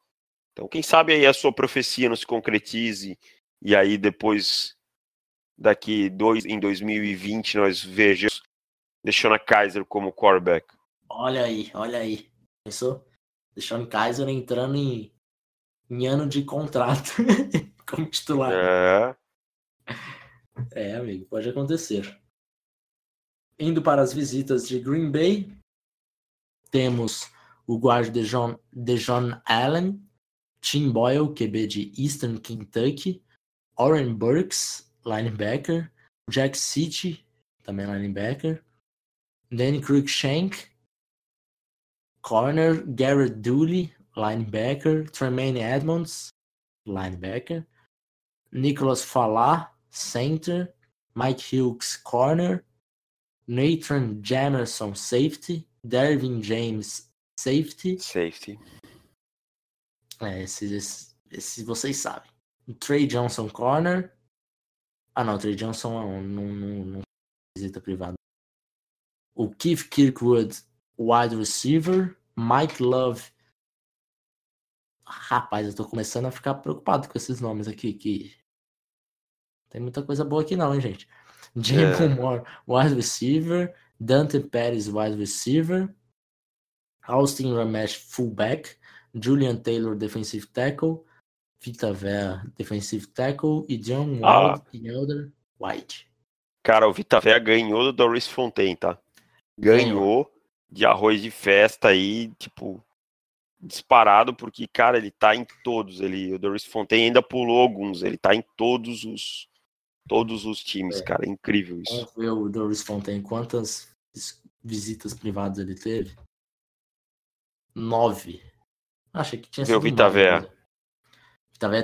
Então, quem sabe aí a sua profecia não se concretize e aí depois, daqui dois, em 2020, nós vejamos deixando a Kaiser como quarterback. Olha aí, olha aí. Pensou? Deixando Kaiser entrando em, em ano de contrato [LAUGHS] como titular. É. É, amigo, pode acontecer. Indo para as visitas de Green Bay, temos o guarda Dejon, Dejon Allen, Tim Boyle, QB de Eastern Kentucky, Oren Burks, linebacker, Jack City, também linebacker, Danny Cruikshank, corner, Garrett Dooley, linebacker, Tremaine Edmonds, linebacker, Nicholas Falah, center, Mike Hughes, corner, Nathan Jamerson, safety, Dervin James, safety. Safety. É, esses, esses, esses vocês sabem. Trey Johnson, corner. Ah, não, Trey Johnson não, não, não, não visita privada. O Keith Kirkwood, wide receiver. Mike Love. Rapaz, eu tô começando a ficar preocupado com esses nomes aqui, que tem muita coisa boa aqui não, hein, gente. James É. Moore, wide receiver. Dante Pérez, wide receiver. Austin Ramesh, fullback. Julian Taylor, defensive tackle. Vita Vea, defensive tackle. E John Ah. Wald e Elder White. Cara, o Vitavé ganhou do Doris Fontaine, tá? Ganhou de arroz de festa aí, tipo, disparado, porque, cara, ele tá em todos. Ele, o Doris Fontaine ainda pulou alguns, ele tá em todos os todos os times, É. cara. É incrível isso. Vamos ver o Doris Fontaine. Quantas vis- visitas privadas ele teve? Nove. Achei que tinha o sido Vita Vea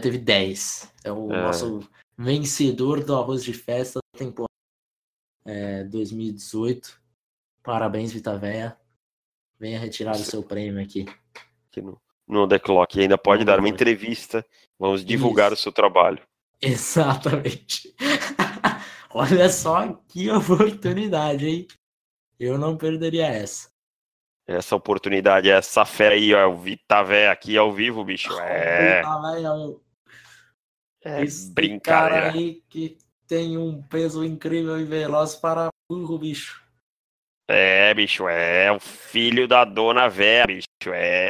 teve dez. É o É. nosso vencedor do arroz de festa da temporada é, 2018. Parabéns, Vita Vea. Venha retirar o seu prêmio aqui. Aqui no, no The Clock. E ainda pode No dar uma entrevista. Vamos divulgar Isso. o seu trabalho. Exatamente. [LAUGHS] Olha só que oportunidade, hein? Eu não perderia essa. Essa oportunidade, essa fera aí, ó, o Vitavé aqui ao vivo, bicho. [LAUGHS] É, é Esse cara brincadeira. aí que tem um peso incrível e veloz para burro, bicho. É, bicho, é o filho da dona Vera, bicho. É.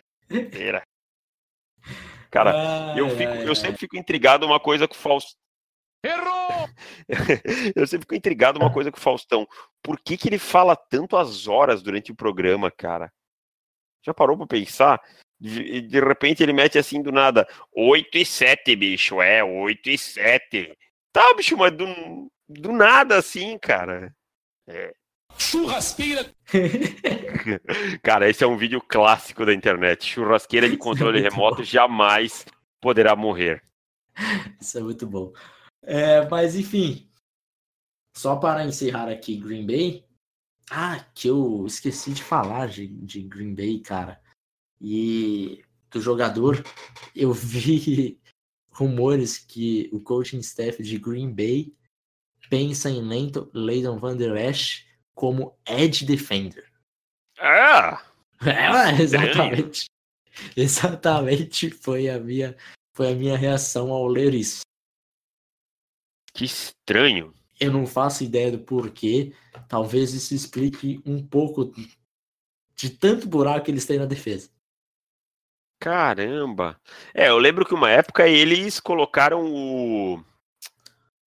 Cara, eu, Ai, fico, ai, eu ai. sempre fico intrigado uma coisa com o Faustão. Errou! [LAUGHS] eu sempre fico intrigado uma coisa com o Faustão. Por que, que ele fala tanto as horas durante o programa, cara? Já parou pra pensar? De, de repente ele mete assim do nada, 8 e 7, bicho, é, 8 e 7. Tá, bicho, mas do, do nada assim, cara. Churrasqueira! [LAUGHS] Cara, esse é um vídeo clássico da internet. Churrasqueira de controle muito remoto bom. jamais poderá morrer. Isso é muito bom. É, mas enfim, só para encerrar aqui Green Bay. Ah, que eu esqueci de falar de, de Green Bay, cara. E do jogador, eu vi [LAUGHS] rumores que o coaching staff de Green Bay pensa em Leighton Van Der Esch como edge defender. Ah! É, [LAUGHS] exatamente. Exatamente foi a minha foi a minha reação ao ler isso. Que estranho. Eu não faço ideia do porquê. Talvez isso explique um pouco de tanto buraco que eles têm na defesa. Caramba. É, eu lembro que uma época eles colocaram o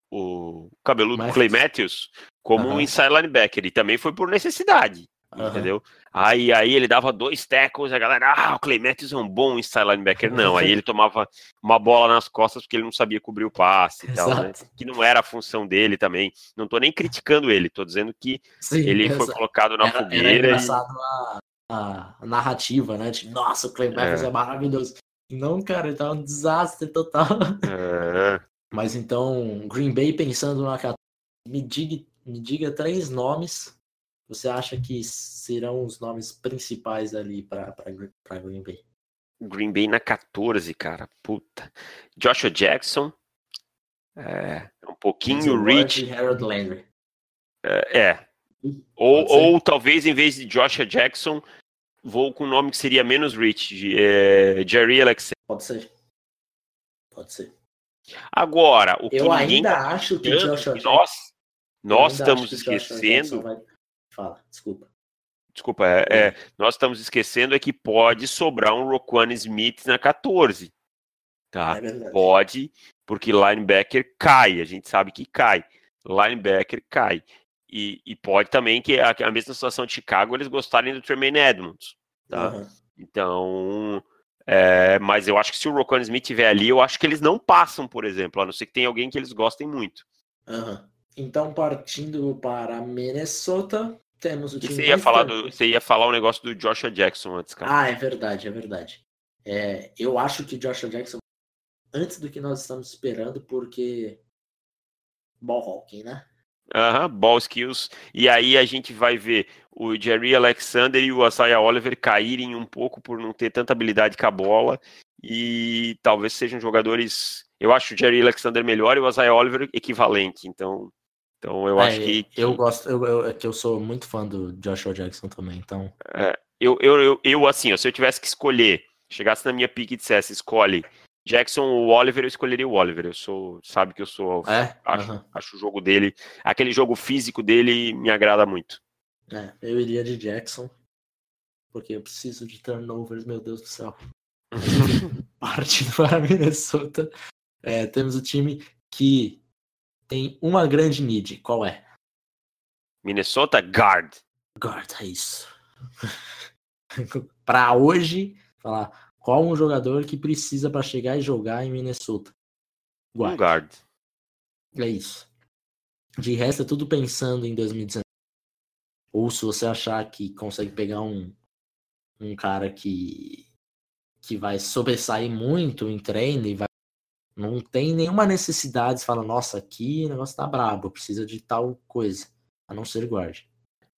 o cabeludo Matthews. Clay Matthews como um Aham. inside linebacker e também foi por necessidade, Aham. entendeu? Aí, aí ele dava dois tackles, a galera, ah, o Clay Matthews é um bom inside linebacker. Não, aí ele tomava uma bola nas costas porque ele não sabia cobrir o passe e tal, né? Exato. Que não era a função dele também. Não tô nem criticando ele, tô dizendo que Sim, ele foi exa- colocado na era, era fogueira e... engraçado a, a narrativa, né? De, nossa, o Clay Matthews é. É. maravilhoso. Não, cara, ele tá um desastre total. É, [LAUGHS] Mas então, Green Bay pensando na 14, me diga, me diga três nomes. Você acha que serão os nomes principais ali para Green Bay? Green Bay na 14, cara. Puta. Joshua Jackson. É, um pouquinho Rich. Harold Landry. É. é. Ou, Pode ser. ou talvez em vez de Joshua Jackson, vou com um nome que seria menos Rich. é, Jerry Alexander. Pode ser. Pode ser. Agora, o que Eu ainda acho que Joshua que Jackson. eu nós estamos esquecendo. Vai- Fala, desculpa. Desculpa, é, é, nós estamos esquecendo é que pode sobrar um Roquan Smith na 14. Tá? É. Pode, porque linebacker cai, a gente sabe que cai. Linebacker cai. E, e pode também que a, a mesma situação de Chicago eles gostarem do Tremaine Edmonds. Tá? Aham. Então, é, mas eu acho que se o Rocon Smith estiver ali, eu acho que eles não passam, por exemplo, a não ser que tenha alguém que eles gostem muito. Uhum. Então, partindo para Minnesota, temos o time. Você ia, falar do, você ia falar o um negócio do Joshua Jackson antes, cara. Ah, é verdade, é verdade. É, eu acho que Joshua Jackson, antes do que nós estamos esperando, porque. Ball Hawking, né? Aham, uhum, ball skills. E aí a gente vai ver o Jerry Alexander e o Asaya Oliver caírem um pouco por não ter tanta habilidade com a bola. E talvez sejam jogadores. Eu acho o Jerry Alexander melhor e o Asaya Oliver equivalente. Então, então eu é, acho que. Eu gosto, eu, eu, é que eu sou muito fã do Joshua Jackson também. Então. É, eu, eu, eu, eu, assim, se eu tivesse que escolher, chegasse na minha pique e dissesse, escolhe Jackson ou Oliver, eu escolheria o Oliver. Eu sou, sabe que eu sou, é? acho, uhum. acho o jogo dele, aquele jogo físico dele me agrada muito. É, eu iria de Jackson, porque eu preciso de turnovers, meu Deus do céu. [LAUGHS] Partindo para Minnesota, é, temos o time que tem uma grande need. Qual é? Minnesota Guard. Guard, é isso. [LAUGHS] para hoje, falar qual um jogador que precisa para chegar e jogar em Minnesota? Guard. Um guard. É isso. De resto, é tudo pensando em 2019. Ou se você achar que consegue pegar um, um cara que, que vai sobressair muito em treino e vai. Não tem nenhuma necessidade de falar, nossa, aqui o negócio tá brabo, precisa de tal coisa, a não ser guarde.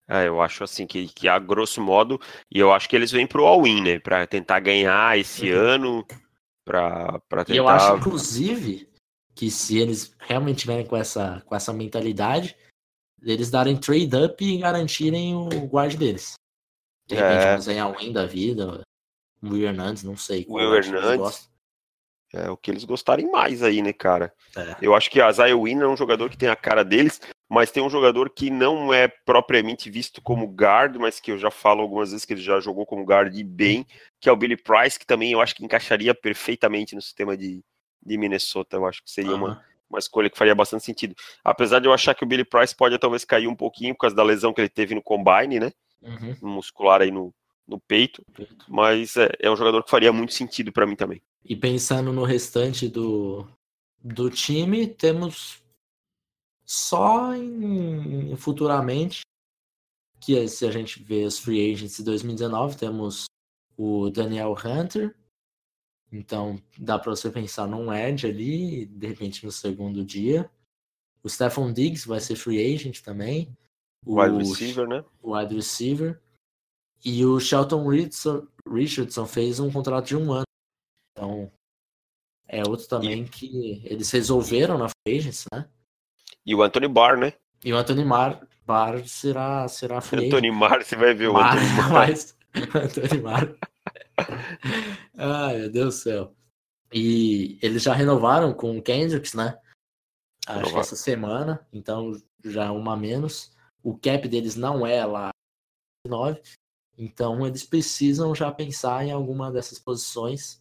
É, eu acho assim que, que a grosso modo, e eu acho que eles vêm pro all-in, né? Pra tentar ganhar esse uhum. ano, pra, pra tentar. E eu acho, inclusive, que se eles realmente tiverem com essa, com essa mentalidade, eles darem trade up e garantirem o guard deles. De repente, é. ganhar um da vida, o Will Hernandes, não sei. O Will Hernandes. É o que eles gostarem mais aí, né, cara? É. Eu acho que a Zaya Win é um jogador que tem a cara deles, mas tem um jogador que não é propriamente visto como guard, mas que eu já falo algumas vezes que ele já jogou como guard e bem, que é o Billy Price, que também eu acho que encaixaria perfeitamente no sistema de, de Minnesota. Eu acho que seria uhum. uma, uma escolha que faria bastante sentido. Apesar de eu achar que o Billy Price pode talvez cair um pouquinho por causa da lesão que ele teve no combine, né? Uhum. Muscular aí no, no peito, mas é, é um jogador que faria muito sentido para mim também. E pensando no restante do, do time, temos só em, futuramente, que se a gente vê os free agents de 2019, temos o Daniel Hunter, então dá para você pensar num edge ali, de repente no segundo dia. O Stephon Diggs vai ser free agent também. O wide receiver, né? O wide receiver. E o Shelton Richardson, Richardson fez um contrato de um ano. Então, é outro também e... que eles resolveram na agents, né? E o Anthony Barr, né? E o Anthony Mar, Barr será, será [LAUGHS] free Anthony Mar, você vai ver o Mar, Anthony [LAUGHS] Mar. Mas, [LAUGHS] Anthony Mar. Ai, meu Deus do céu. E eles já renovaram com o Kendricks, né? Acho que essa semana, então já uma menos. O cap deles não é lá 9, então eles precisam já pensar em alguma dessas posições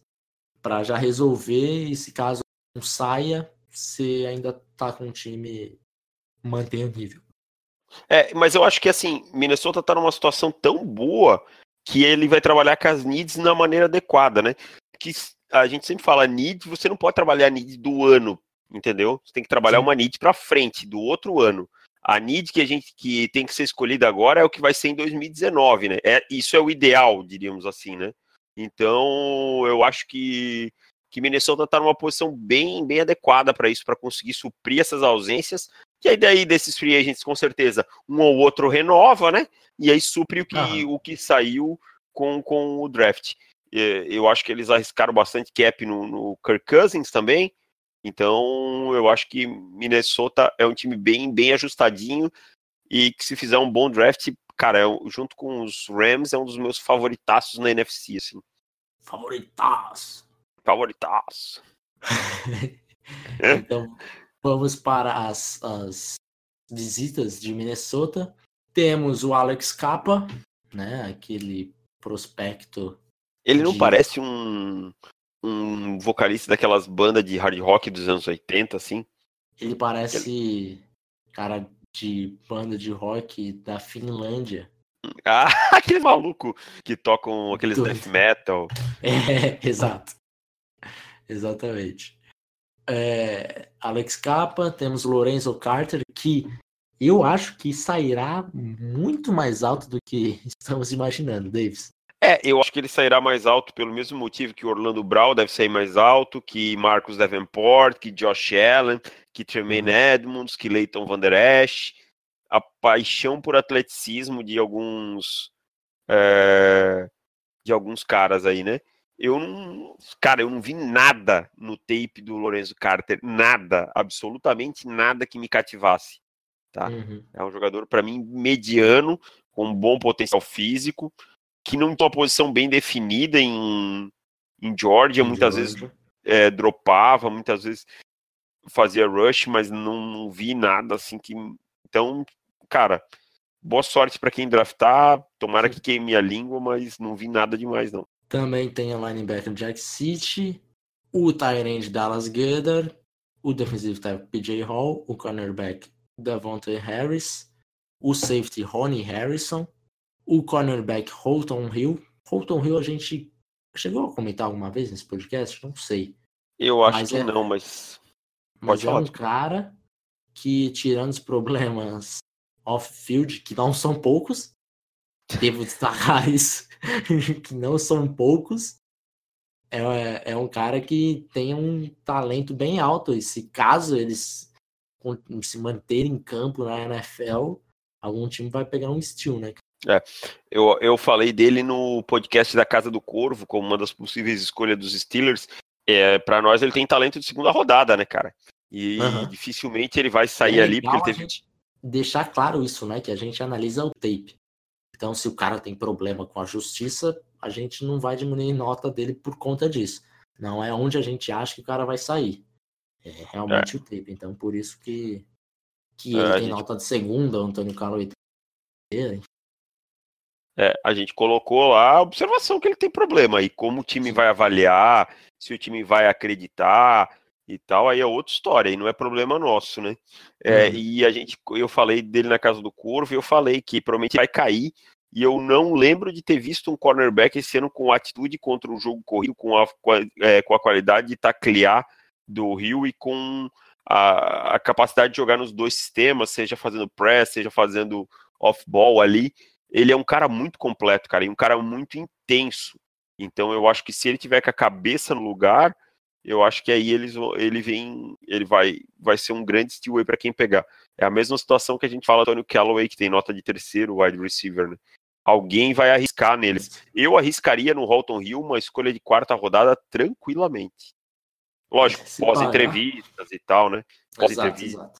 para já resolver e se caso não saia, você ainda tá com o time mantém o nível. É, mas eu acho que assim, Minnesota tá numa situação tão boa que ele vai trabalhar com as needs na maneira adequada, né? Que a gente sempre fala needs, você não pode trabalhar a need do ano, entendeu? Você tem que trabalhar Sim. uma need para frente, do outro ano. A need que a gente que tem que ser escolhida agora é o que vai ser em 2019, né? É, isso é o ideal, diríamos assim, né? Então, eu acho que que Minnesota está numa posição bem, bem adequada para isso, para conseguir suprir essas ausências. E aí daí desses free agents, com certeza, um ou outro renova, né? E aí supre o que, uhum. o que saiu com, com o draft. Eu acho que eles arriscaram bastante cap no, no Kirk Cousins também. Então, eu acho que Minnesota é um time bem, bem ajustadinho e que se fizer um bom draft, cara, eu, junto com os Rams, é um dos meus favoritaços na NFC, assim. Favoritaço favoritas. [LAUGHS] então, vamos para as, as visitas de Minnesota. Temos o Alex Capa, né? Aquele prospecto. Ele não de... parece um, um vocalista daquelas bandas de hard rock dos anos 80, assim? Ele parece Ele... cara de banda de rock da Finlândia. Ah, [LAUGHS] aquele maluco que tocam aqueles death metal. [LAUGHS] É, exato. Exatamente. É, Alex Capa, temos Lorenzo Carter, que eu acho que sairá muito mais alto do que [LAUGHS] estamos imaginando, Davis. É, eu acho que ele sairá mais alto pelo mesmo motivo que o Orlando Brown deve sair mais alto, que Marcus Davenport, que Josh Allen, que Tremaine Edmonds, que Leighton Van Der Esch. A paixão por atleticismo de alguns é, de alguns caras aí, né? Eu não, cara, eu não vi nada no tape do Lorenzo Carter, nada, absolutamente nada que me cativasse. Tá? Uhum. É um jogador para mim mediano, com um bom potencial físico, que não tem uma posição bem definida em, em Georgia, muitas vezes Georgia. é, dropava, muitas vezes fazia rush, mas não, não vi nada assim que. Então, cara, boa sorte para quem draftar. Tomara que queime a língua, mas não vi nada demais, não. Também tem o linebacker Jack City, o Tyrande Dallas Goddard, o defensive tackle PJ Hall, o cornerback Davonte Harris, o safety Ronnie Harrison, o cornerback Holton Hill. Holton Hill a gente chegou a comentar alguma vez nesse podcast? Não sei. Eu acho Mas que é- não, mas Mas Pode é falar, um desculpa. cara que, tirando os problemas off-field, que não são poucos, devo destacar [LAUGHS] isso, que não são poucos, é, é um cara que tem um talento bem alto. E se caso eles se manterem em campo na NFL, algum time vai pegar um steal, né? Eu, eu falei dele no podcast da Casa do Corvo, como uma das possíveis escolhas dos Steelers. É, para nós, ele tem talento de segunda rodada, né, cara? E Aham. dificilmente ele vai sair É ali, porque ele a teve. gente deixar claro isso, né? Que a gente analisa o tape. Então, se o cara tem problema com a justiça, a gente não vai diminuir nota dele por conta disso. Não é onde a gente acha que o cara vai sair. É realmente o tape. Então, por isso que, que É, ele a tem gente- nota de segunda, o Antônio Carlos. É, a gente colocou lá a observação que ele tem problema. E como o time vai avaliar, se o time vai acreditar e tal, aí é outra história, e não é problema nosso, né? É, Uhum. E a gente, eu falei dele na casa do Corvo, e eu falei que provavelmente vai cair, e eu não lembro de ter visto um cornerback esse ano com atitude contra o jogo corrido, com a, com a, é, com a qualidade de taclear do Rio e com a, a capacidade de jogar nos dois sistemas, seja fazendo press, seja fazendo off-ball ali. Ele é um cara muito completo, cara, e um cara muito intenso. Então eu acho que se ele tiver com a cabeça no lugar, eu acho que aí eles, ele vem, ele vai, vai ser um grande steal para quem pegar. É a mesma situação que a gente fala do Antônio Callaway, que tem nota de terceiro wide receiver, né? Alguém vai arriscar nele. Eu arriscaria no Holton Hill uma escolha de quarta rodada tranquilamente. Lógico, pagar. pós-entrevistas e tal, né? Exato, Pós-entrevista. exato.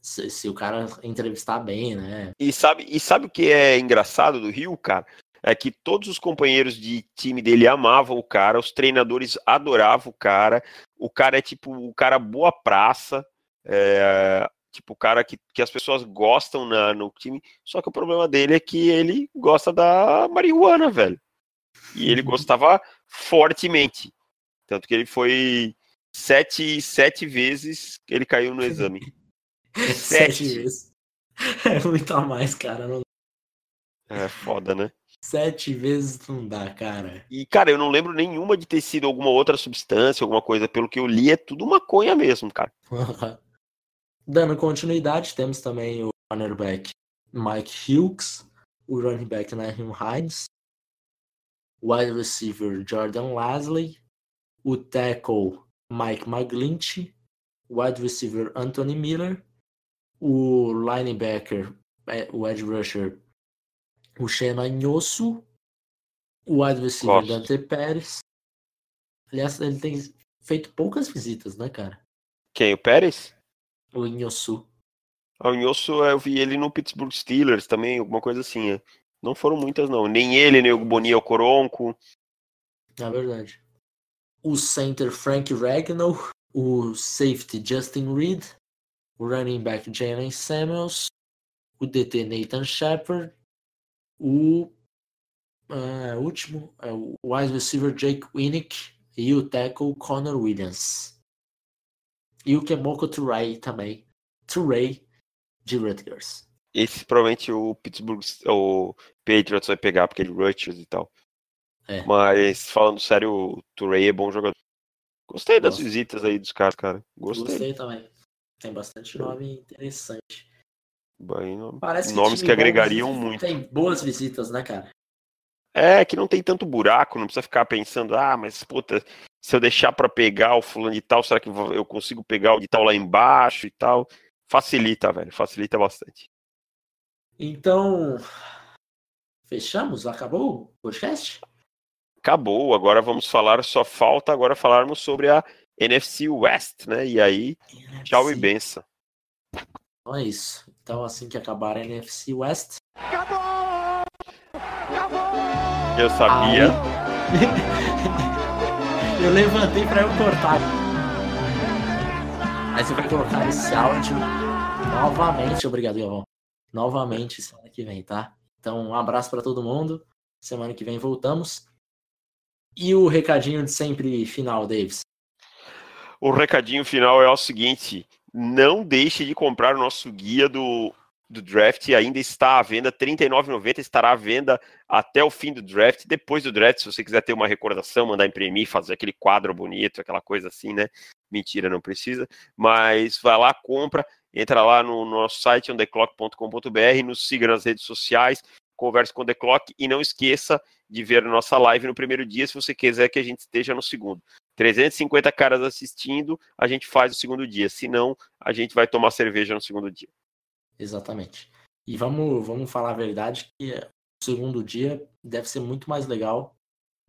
Se, se o cara entrevistar bem, né? E sabe, e sabe o que é engraçado do Rio, cara? É que todos os companheiros de time dele amavam o cara, os treinadores adoravam o cara. O cara é tipo o cara boa praça, é, tipo o cara que, que as pessoas gostam na, no time. Só que o problema dele é que ele gosta da marihuana, velho. E ele gostava fortemente. Tanto que ele foi sete, sete vezes que ele caiu no [LAUGHS] exame. [LAUGHS] Sete vezes. É muito a mais, cara. Não- É foda, né? Sete vezes não dá, cara. E, cara, eu não lembro nenhuma de ter sido alguma outra substância, alguma coisa. Pelo que eu li, é tudo maconha mesmo, cara. Dando continuidade, temos também o cornerback Mike Hughes, o running back Naheem Hines, o wide receiver Jordan Lasley, o tackle Mike McGlinchey, o wide receiver Anthony Miller, o linebacker, eh, o edge rusher, o Shena Nhosu, o wide receiver Gosto. Dante Pérez. Aliás, ele tem feito poucas visitas, né, cara? Quem? O Pérez? O Nhosu. Ah, O Nhoso, eu vi ele no Pittsburgh Steelers também, alguma coisa assim. é. Não foram muitas, não. Nem ele, nem o Boni Coronco. É verdade. O center Frank Ragnall, o safety Justin Reed, o running back Jalen Samuels, o DT Nathan Shepard, o ah, último é o wide receiver Jake Winnick e o tackle Connor Williams. E o Kemoko Turay também. Turay de Rutgers. Esse provavelmente o Pittsburgh, o Patriots vai pegar, porque ele Rutgers e tal. É. Mas falando sério, o Turei é bom jogador. Gostei das visitas aí dos caras, cara. Gostei. Gostei também. Tem bastante nome interessante. Bem, Parece Nomes time que bom agregariam muito. Tem boas visitas, né, cara? É que não tem tanto buraco, não precisa ficar pensando, ah, mas puta, se eu deixar pra pegar o fulano de tal, será que eu consigo pegar o de tal lá embaixo e tal? Facilita, velho, facilita bastante. Então, fechamos? Acabou o podcast? Acabou, agora vamos falar, só falta agora falarmos sobre a NFC West, né? E aí, tchau e benção. Então é isso. Então, assim que acabar a NFC West, Eu sabia. [LAUGHS] eu levantei pra eu cortar. Aí você vai colocar esse áudio novamente. Obrigado, Galvão. Novamente semana que vem, tá? Então, um abraço pra todo mundo. Semana que vem voltamos. E o recadinho de sempre final, Davis. O recadinho final é o seguinte: não deixe de comprar o nosso guia do, do draft. Ainda está à venda, R$ 39,90. Estará à venda até o fim do draft. Depois do draft, se você quiser ter uma recordação, mandar imprimir, fazer aquele quadro bonito, aquela coisa assim, né? Mentira, não precisa. Mas vai lá, compra, entra lá no nosso site, ondeclock.com.br, nos siga nas redes sociais, converse com o The Clock e não esqueça de ver nossa live no primeiro dia, se você quiser que a gente esteja no segundo. 350 caras assistindo, a gente faz o segundo dia. Se não, a gente vai tomar cerveja no segundo dia. Exatamente. E vamos, vamos falar a verdade que o segundo dia deve ser muito mais legal.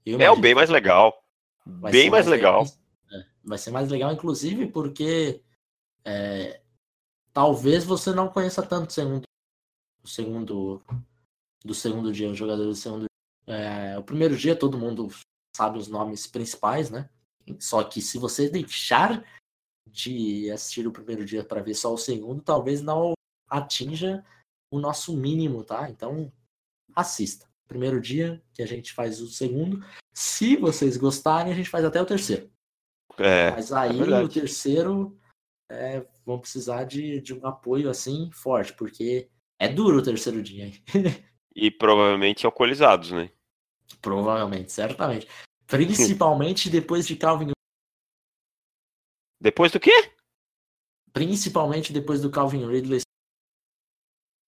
É o bem mais legal. vai Bem ser mais legal. É, vai ser mais legal, inclusive, porque é, talvez você não conheça tanto o segundo, o segundo do segundo dia, os jogadores do segundo é, O primeiro dia todo mundo sabe os nomes principais, né? Só que se você deixar de assistir o primeiro dia para ver só o segundo, talvez não atinja o nosso mínimo, tá? Então assista. Primeiro dia que a gente faz o segundo. Se vocês gostarem, a gente faz até o terceiro. É, Mas aí verdade. o terceiro é, vão precisar de, de um apoio assim forte, porque é duro o terceiro dia, [LAUGHS] e provavelmente alcoolizados, né? Provavelmente, certamente. Principalmente depois de Calvin. Depois do quê? Principalmente depois do Calvin Ridley.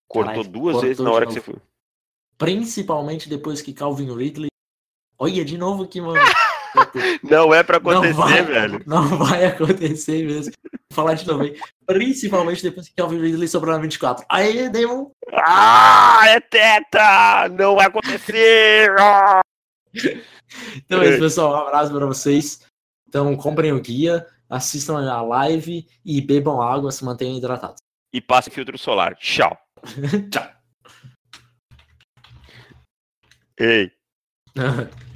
Cortou duas cortou vezes na hora que você foi. Principalmente depois que Calvin Ridley. Olha, de novo aqui, mano. [LAUGHS] Não é pra Não acontecer, vai. velho. Não vai acontecer mesmo. Vou falar de novo aí. Principalmente depois que Calvin Ridley sobrou na 24. Aí, um. Ah, é teta! Não vai acontecer! Ah! Então é isso, pessoal. Um abraço para vocês. Então, comprem o guia, assistam a live e bebam água, se mantenham hidratados. E passe filtro solar. Tchau. [LAUGHS] Tchau. Ei. [LAUGHS]